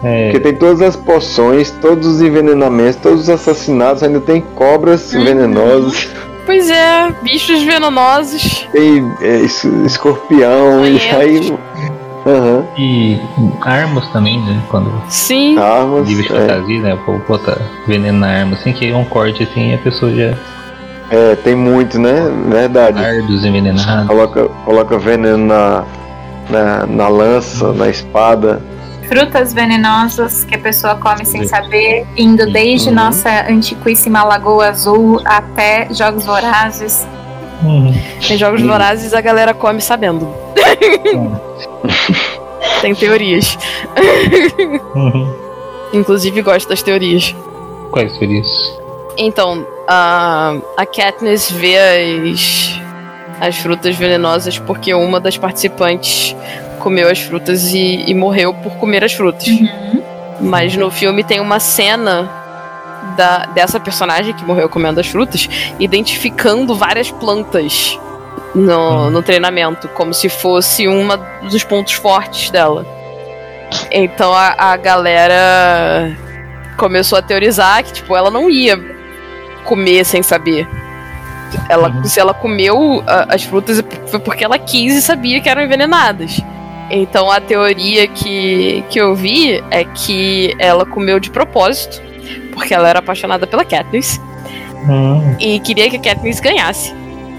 É, Porque tem todas as poções, todos os envenenamentos, todos os assassinatos, ainda tem cobras Uhum. venenosas, Pois é, bichos venenosos. tem é, es- escorpião, e aí Aham. E armas também, né? Quando Sim. Armas. livro de é. fantasia, né? O povo bota veneno na arma, assim, que é um corte assim e a pessoa já. É, tem muito, né? Verdade. Dardos envenenados. Coloca, coloca veneno na, na, na lança, na espada. Frutas venenosas que a pessoa come sem saber, indo desde Uhum. nossa antiquíssima Lagoa Azul até Jogos Vorazes. Uhum. Em jogos Hum. vorazes a galera come sabendo. Tem teorias. Uhum. Inclusive gosto das teorias. Quais isso? Então, a, a Katniss vê as, as frutas venenosas porque uma das participantes comeu as frutas e, e morreu por comer as frutas. Mas no filme tem uma cena da, dessa personagem que morreu comendo as frutas, identificando várias plantas no, Hum. no treinamento, como se fosse uma dos pontos fortes dela. Então a, a galera começou a teorizar que, tipo, ela não ia comer sem saber. Ela, Uhum. Se ela comeu a- as frutas foi porque ela quis e sabia que eram envenenadas. Então a teoria que, que eu vi é que ela comeu de propósito, porque ela era apaixonada pela Katniss Hum. e queria que a Katniss ganhasse.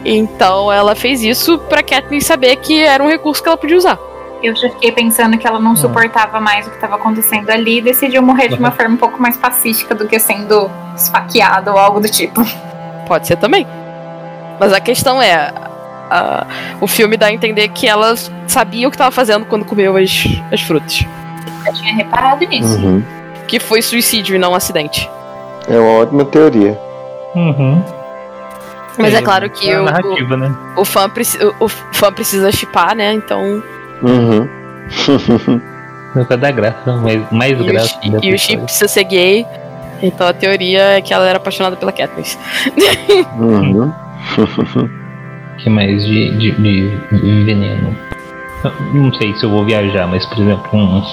Então ela fez isso pra Katniss saber que era um recurso que ela podia usar. Eu já fiquei pensando que ela não suportava mais o que estava acontecendo ali e decidiu morrer de uma forma um pouco mais pacífica do que sendo esfaqueada ou algo do tipo. Pode ser também. Mas a questão é. A- o filme dá a entender que ela sabia o que estava fazendo quando comeu as, as frutas. Eu tinha reparado nisso. Uhum. Que foi suicídio e não acidente. É uma ótima teoria. Uhum. Mas é, claro que é o, narrativa, né? o, fã o, o fã precisa chipar, né? Então. Uhum. Pra dar graça, mais, mais E o, graça. dessa e o chip precisa ser gay. Então a teoria é que ela era apaixonada pela Katniss. Uhum. que mais de, de, de- veneno? Não sei se eu vou viajar, mas por exemplo, uma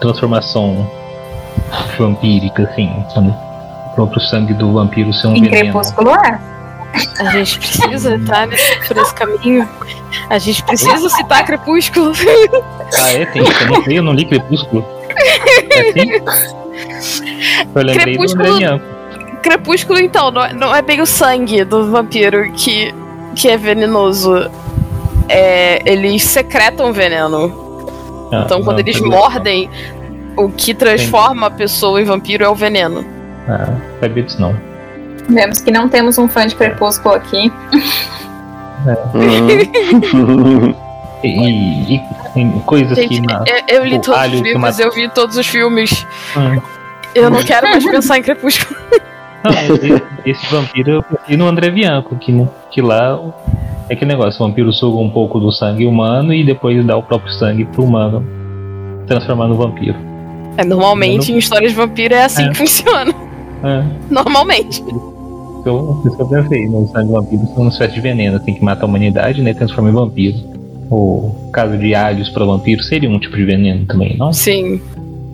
transformação vampírica, assim, quando o próprio sangue do vampiro ser um Em veneno. Crepúsculo é. A gente precisa estar nesse, por esse caminho. A gente precisa citar Crepúsculo. Ah, é? Tem isso? Eu não sei, eu não li Crepúsculo. É assim? Eu lembrei Crepúsculo- do André. Crepúsculo, então, não é, não é bem o sangue do vampiro que, que é venenoso. É, eles secretam veneno. Ah, Então, quando não, eles sabia- mordem, o que transforma a pessoa em vampiro é o veneno. Ah, sabia disso não. Vemos que não temos um fã de Crepúsculo aqui. Uhum. E, e- e coisas Gente, que. na- eu, eu li todos os livros, mata- eu vi todos os filmes. Hum. Eu não quero mais pensar em Crepúsculo. Não, esse, vampiro eu prefiro no André Bianco, que, no- que lá é que negócio, o vampiro suga um pouco do sangue humano e depois dá o próprio sangue pro humano transformar no vampiro. É, normalmente, em histórias de vampiro, é assim É. que funciona. É, Normalmente. então, isso que eu pensei, no sangue vampiro é uma espécie de veneno, tem que matar a humanidade, né, transforma em vampiro. O caso de alhos para vampiro seria um tipo de veneno também, não? Sim.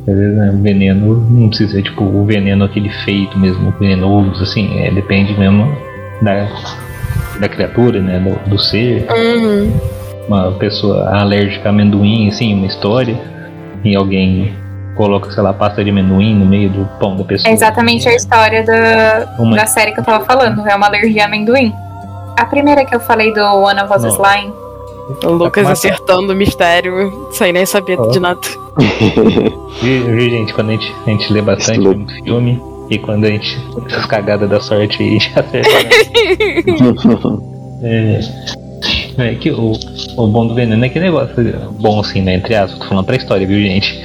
Às vezes, né, veneno não precisa ser tipo o veneno aquele feito mesmo, venenoso, assim, é, depende mesmo da, da criatura, né, do, do ser. Uhum. Uma pessoa alérgica a amendoim, assim, uma história, e alguém coloca, sei lá, pasta de amendoim no meio do pão da pessoa. É exatamente a história da, Uma- da série que eu tava falando. É uma alergia a amendoim. A primeira que eu falei do One of Us. Slime. O Lucas Mata- acertando o mistério sem nem saber Ó. de nada. Viu, viu, gente, quando a gente, a gente lê bastante muito filme, e quando a gente. essas cagadas da sorte aí já acerta. É, é que o, o bom do veneno é que negócio. Bom, assim, né? Entre aspas, tô falando pra história, viu, gente?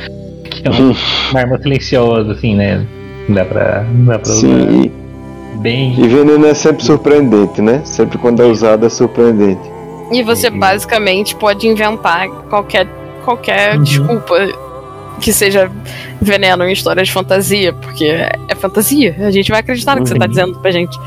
Que é uma, uma arma silenciosa, assim, né? Dá pra, dá pra usar Sim, e, bem. e veneno é sempre surpreendente, né? Sempre quando é usado é surpreendente. E você Uhum. basicamente pode inventar qualquer, qualquer Uhum. desculpa que seja veneno em histórias de fantasia, porque é, é fantasia. A gente vai acreditar no que você tá Uhum. dizendo pra gente.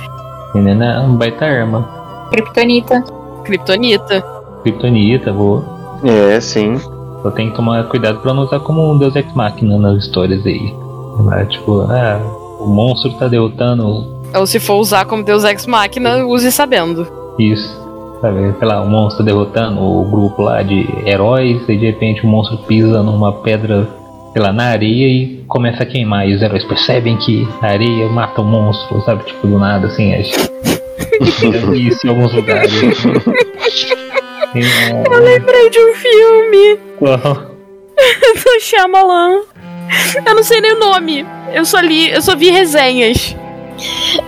Veneno é uma baita arma. Kryptonita. Kryptonita. Kryptonita, vou. É, sim. Só tem que tomar cuidado pra não usar como um Deus Ex Machina nas histórias aí. Lá, tipo, ah, o monstro tá derrotando Ou se for usar como Deus Ex Machina, use sabendo. isso. Sabe? Sei lá, o monstro derrotando o grupo lá de heróis, e de repente o monstro pisa numa pedra, sei lá, na areia e começa a queimar. E os heróis percebem que a areia mata o monstro, sabe? Tipo, do nada, assim. É... Eu vi isso em alguns lugares. Eu lembrei de um filme Qual? do Shyamalan. Eu não sei nem o nome. Eu só li, eu só vi resenhas.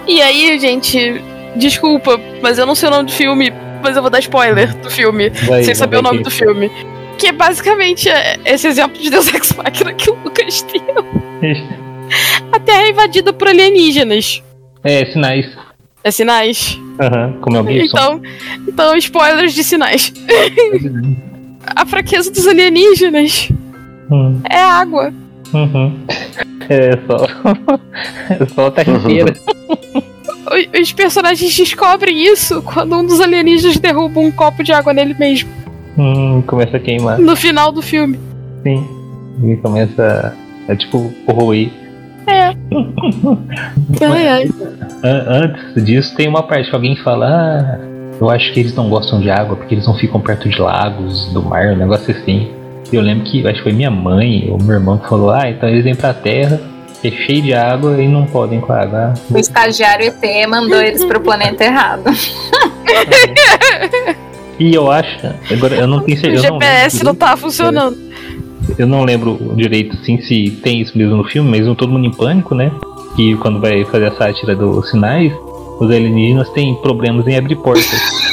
E aí, gente, desculpa, mas eu não sei o nome do filme, mas eu vou dar spoiler do filme, Vai, sem saber o nome do filme. Que é basicamente é, esse exemplo de Deus Ex Machina que o Lucas deu. A Terra é invadida por alienígenas. É, sinais. É sinais. Aham, como é o Gibson. Então, então, spoilers de sinais. A fraqueza dos alienígenas Hum, é a água. uhum. É só. É só a terra inteira. O- Os personagens descobrem isso quando um dos alienígenas derruba um copo de água nele mesmo. Hum, começa a queimar. No final do filme. Sim. E começa a, tipo, corroer. É. Ai, ai. An- Antes disso, tem uma parte que alguém fala: Ah, eu acho que eles não gostam de água porque eles não ficam perto de lagos, do mar, um negócio assim. E eu lembro que acho que foi minha mãe ou meu irmão que falou: Ah, então eles vêm pra terra, que é cheio de água e não podem com a água. O estagiário ET mandou eles pro planeta errado. E eu acho, agora eu não tenho O certeza. eu não GPS lembro não tá funcionando. Eu não lembro direito assim se tem isso mesmo no filme, mas no Todo Mundo em Pânico, né? Que quando vai fazer a sátira dos sinais, os alienígenas têm problemas em abrir portas.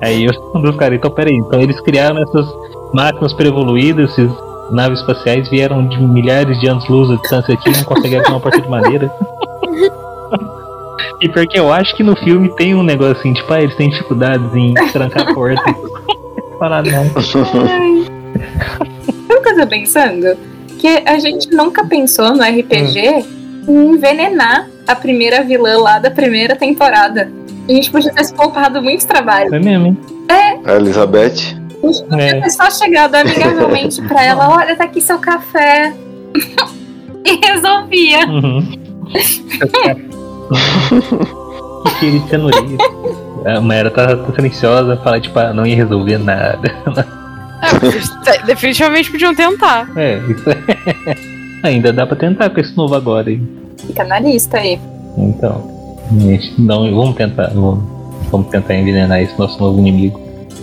Aí eu dos caras, então peraí, então eles criaram essas máquinas super-evoluídas, esses naves espaciais vieram de milhares de anos-luz de distância aqui e não conseguem abrir uma porta de madeira. E porque eu acho que no filme tem um negócio assim, tipo, ah, eles têm dificuldades em trancar a porta. Falar não. Sabe o que eu tô pensando? Que a gente nunca pensou no RPG em envenenar a primeira vilã lá da primeira temporada. A gente podia ter se poupado muito trabalho. É mesmo, hein? A Elizabeth. A É. ter só chegado amigavelmente pra ela: olha, tá aqui seu café. e resolvia. Uhum. que querido cenourinha. A Mayra tá, tá silenciosa, fala tipo, ah, não ia resolver nada. É, te- definitivamente podiam tentar. É, isso é. Ainda dá pra tentar com esse novo agora, hein? Fica na lista aí. Então, não, vamos tentar, vamos, vamos tentar envenenar esse nosso novo inimigo.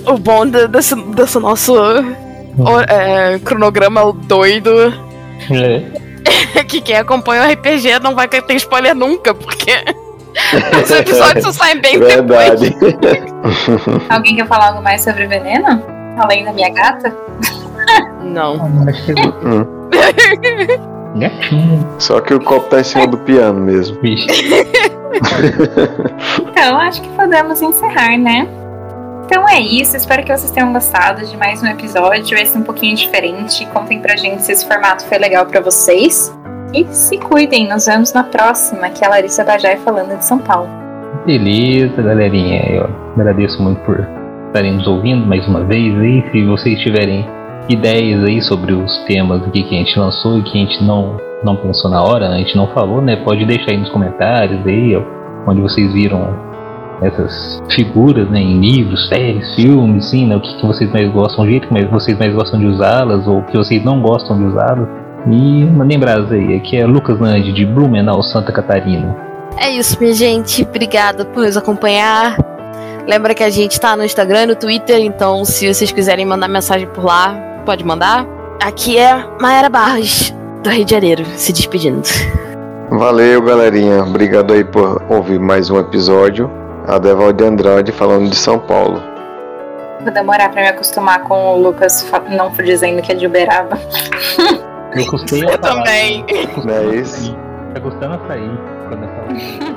O bom de- desse, desse nosso o- é, cronograma doido É, que quem acompanha o RPG não vai ter spoiler nunca, porque os episódios só saem bem depois. Verdade. Alguém quer falar algo mais sobre veneno? Além da minha gata? Não. acho que gatinho, Só que o copo tá em cima do piano mesmo. Então, acho que podemos encerrar, né? Então é isso, espero que vocês tenham gostado de mais um episódio, esse um pouquinho diferente. Contem pra gente se esse formato foi legal pra vocês. E se cuidem, nos vemos na próxima, que é a Larissa Bajai falando de São Paulo. Beleza, galerinha. Eu agradeço muito por estarem nos ouvindo mais uma vez aí. Se vocês tiverem ideias aí sobre os temas aqui que a gente lançou e que a gente não, não pensou na hora, a gente não falou, né? Pode deixar aí nos comentários aí, onde vocês viram essas figuras, né? Em livros, séries, filmes, sim, né? O que, que vocês mais gostam, o jeito que mais- vocês mais gostam de usá-las ou o que vocês não gostam de usá-las. E mandem brasa aí. Aqui é Lucas Nandi, de Blumenau, Santa Catarina. É isso, minha gente. Obrigada por nos acompanhar. Lembra que a gente tá no Instagram e no Twitter, então se vocês quiserem mandar mensagem por lá, pode mandar. Aqui é Maera Barros, do Rio de Janeiro, se despedindo. Valeu, galerinha. Obrigado aí por ouvir mais um episódio. A Devalde Andrade falando de São Paulo. Vou demorar pra me acostumar com o Lucas não dizendo que é de Uberaba. Eu Eu falar. também. Não é isso? Tá gostando a sair quando eu falo.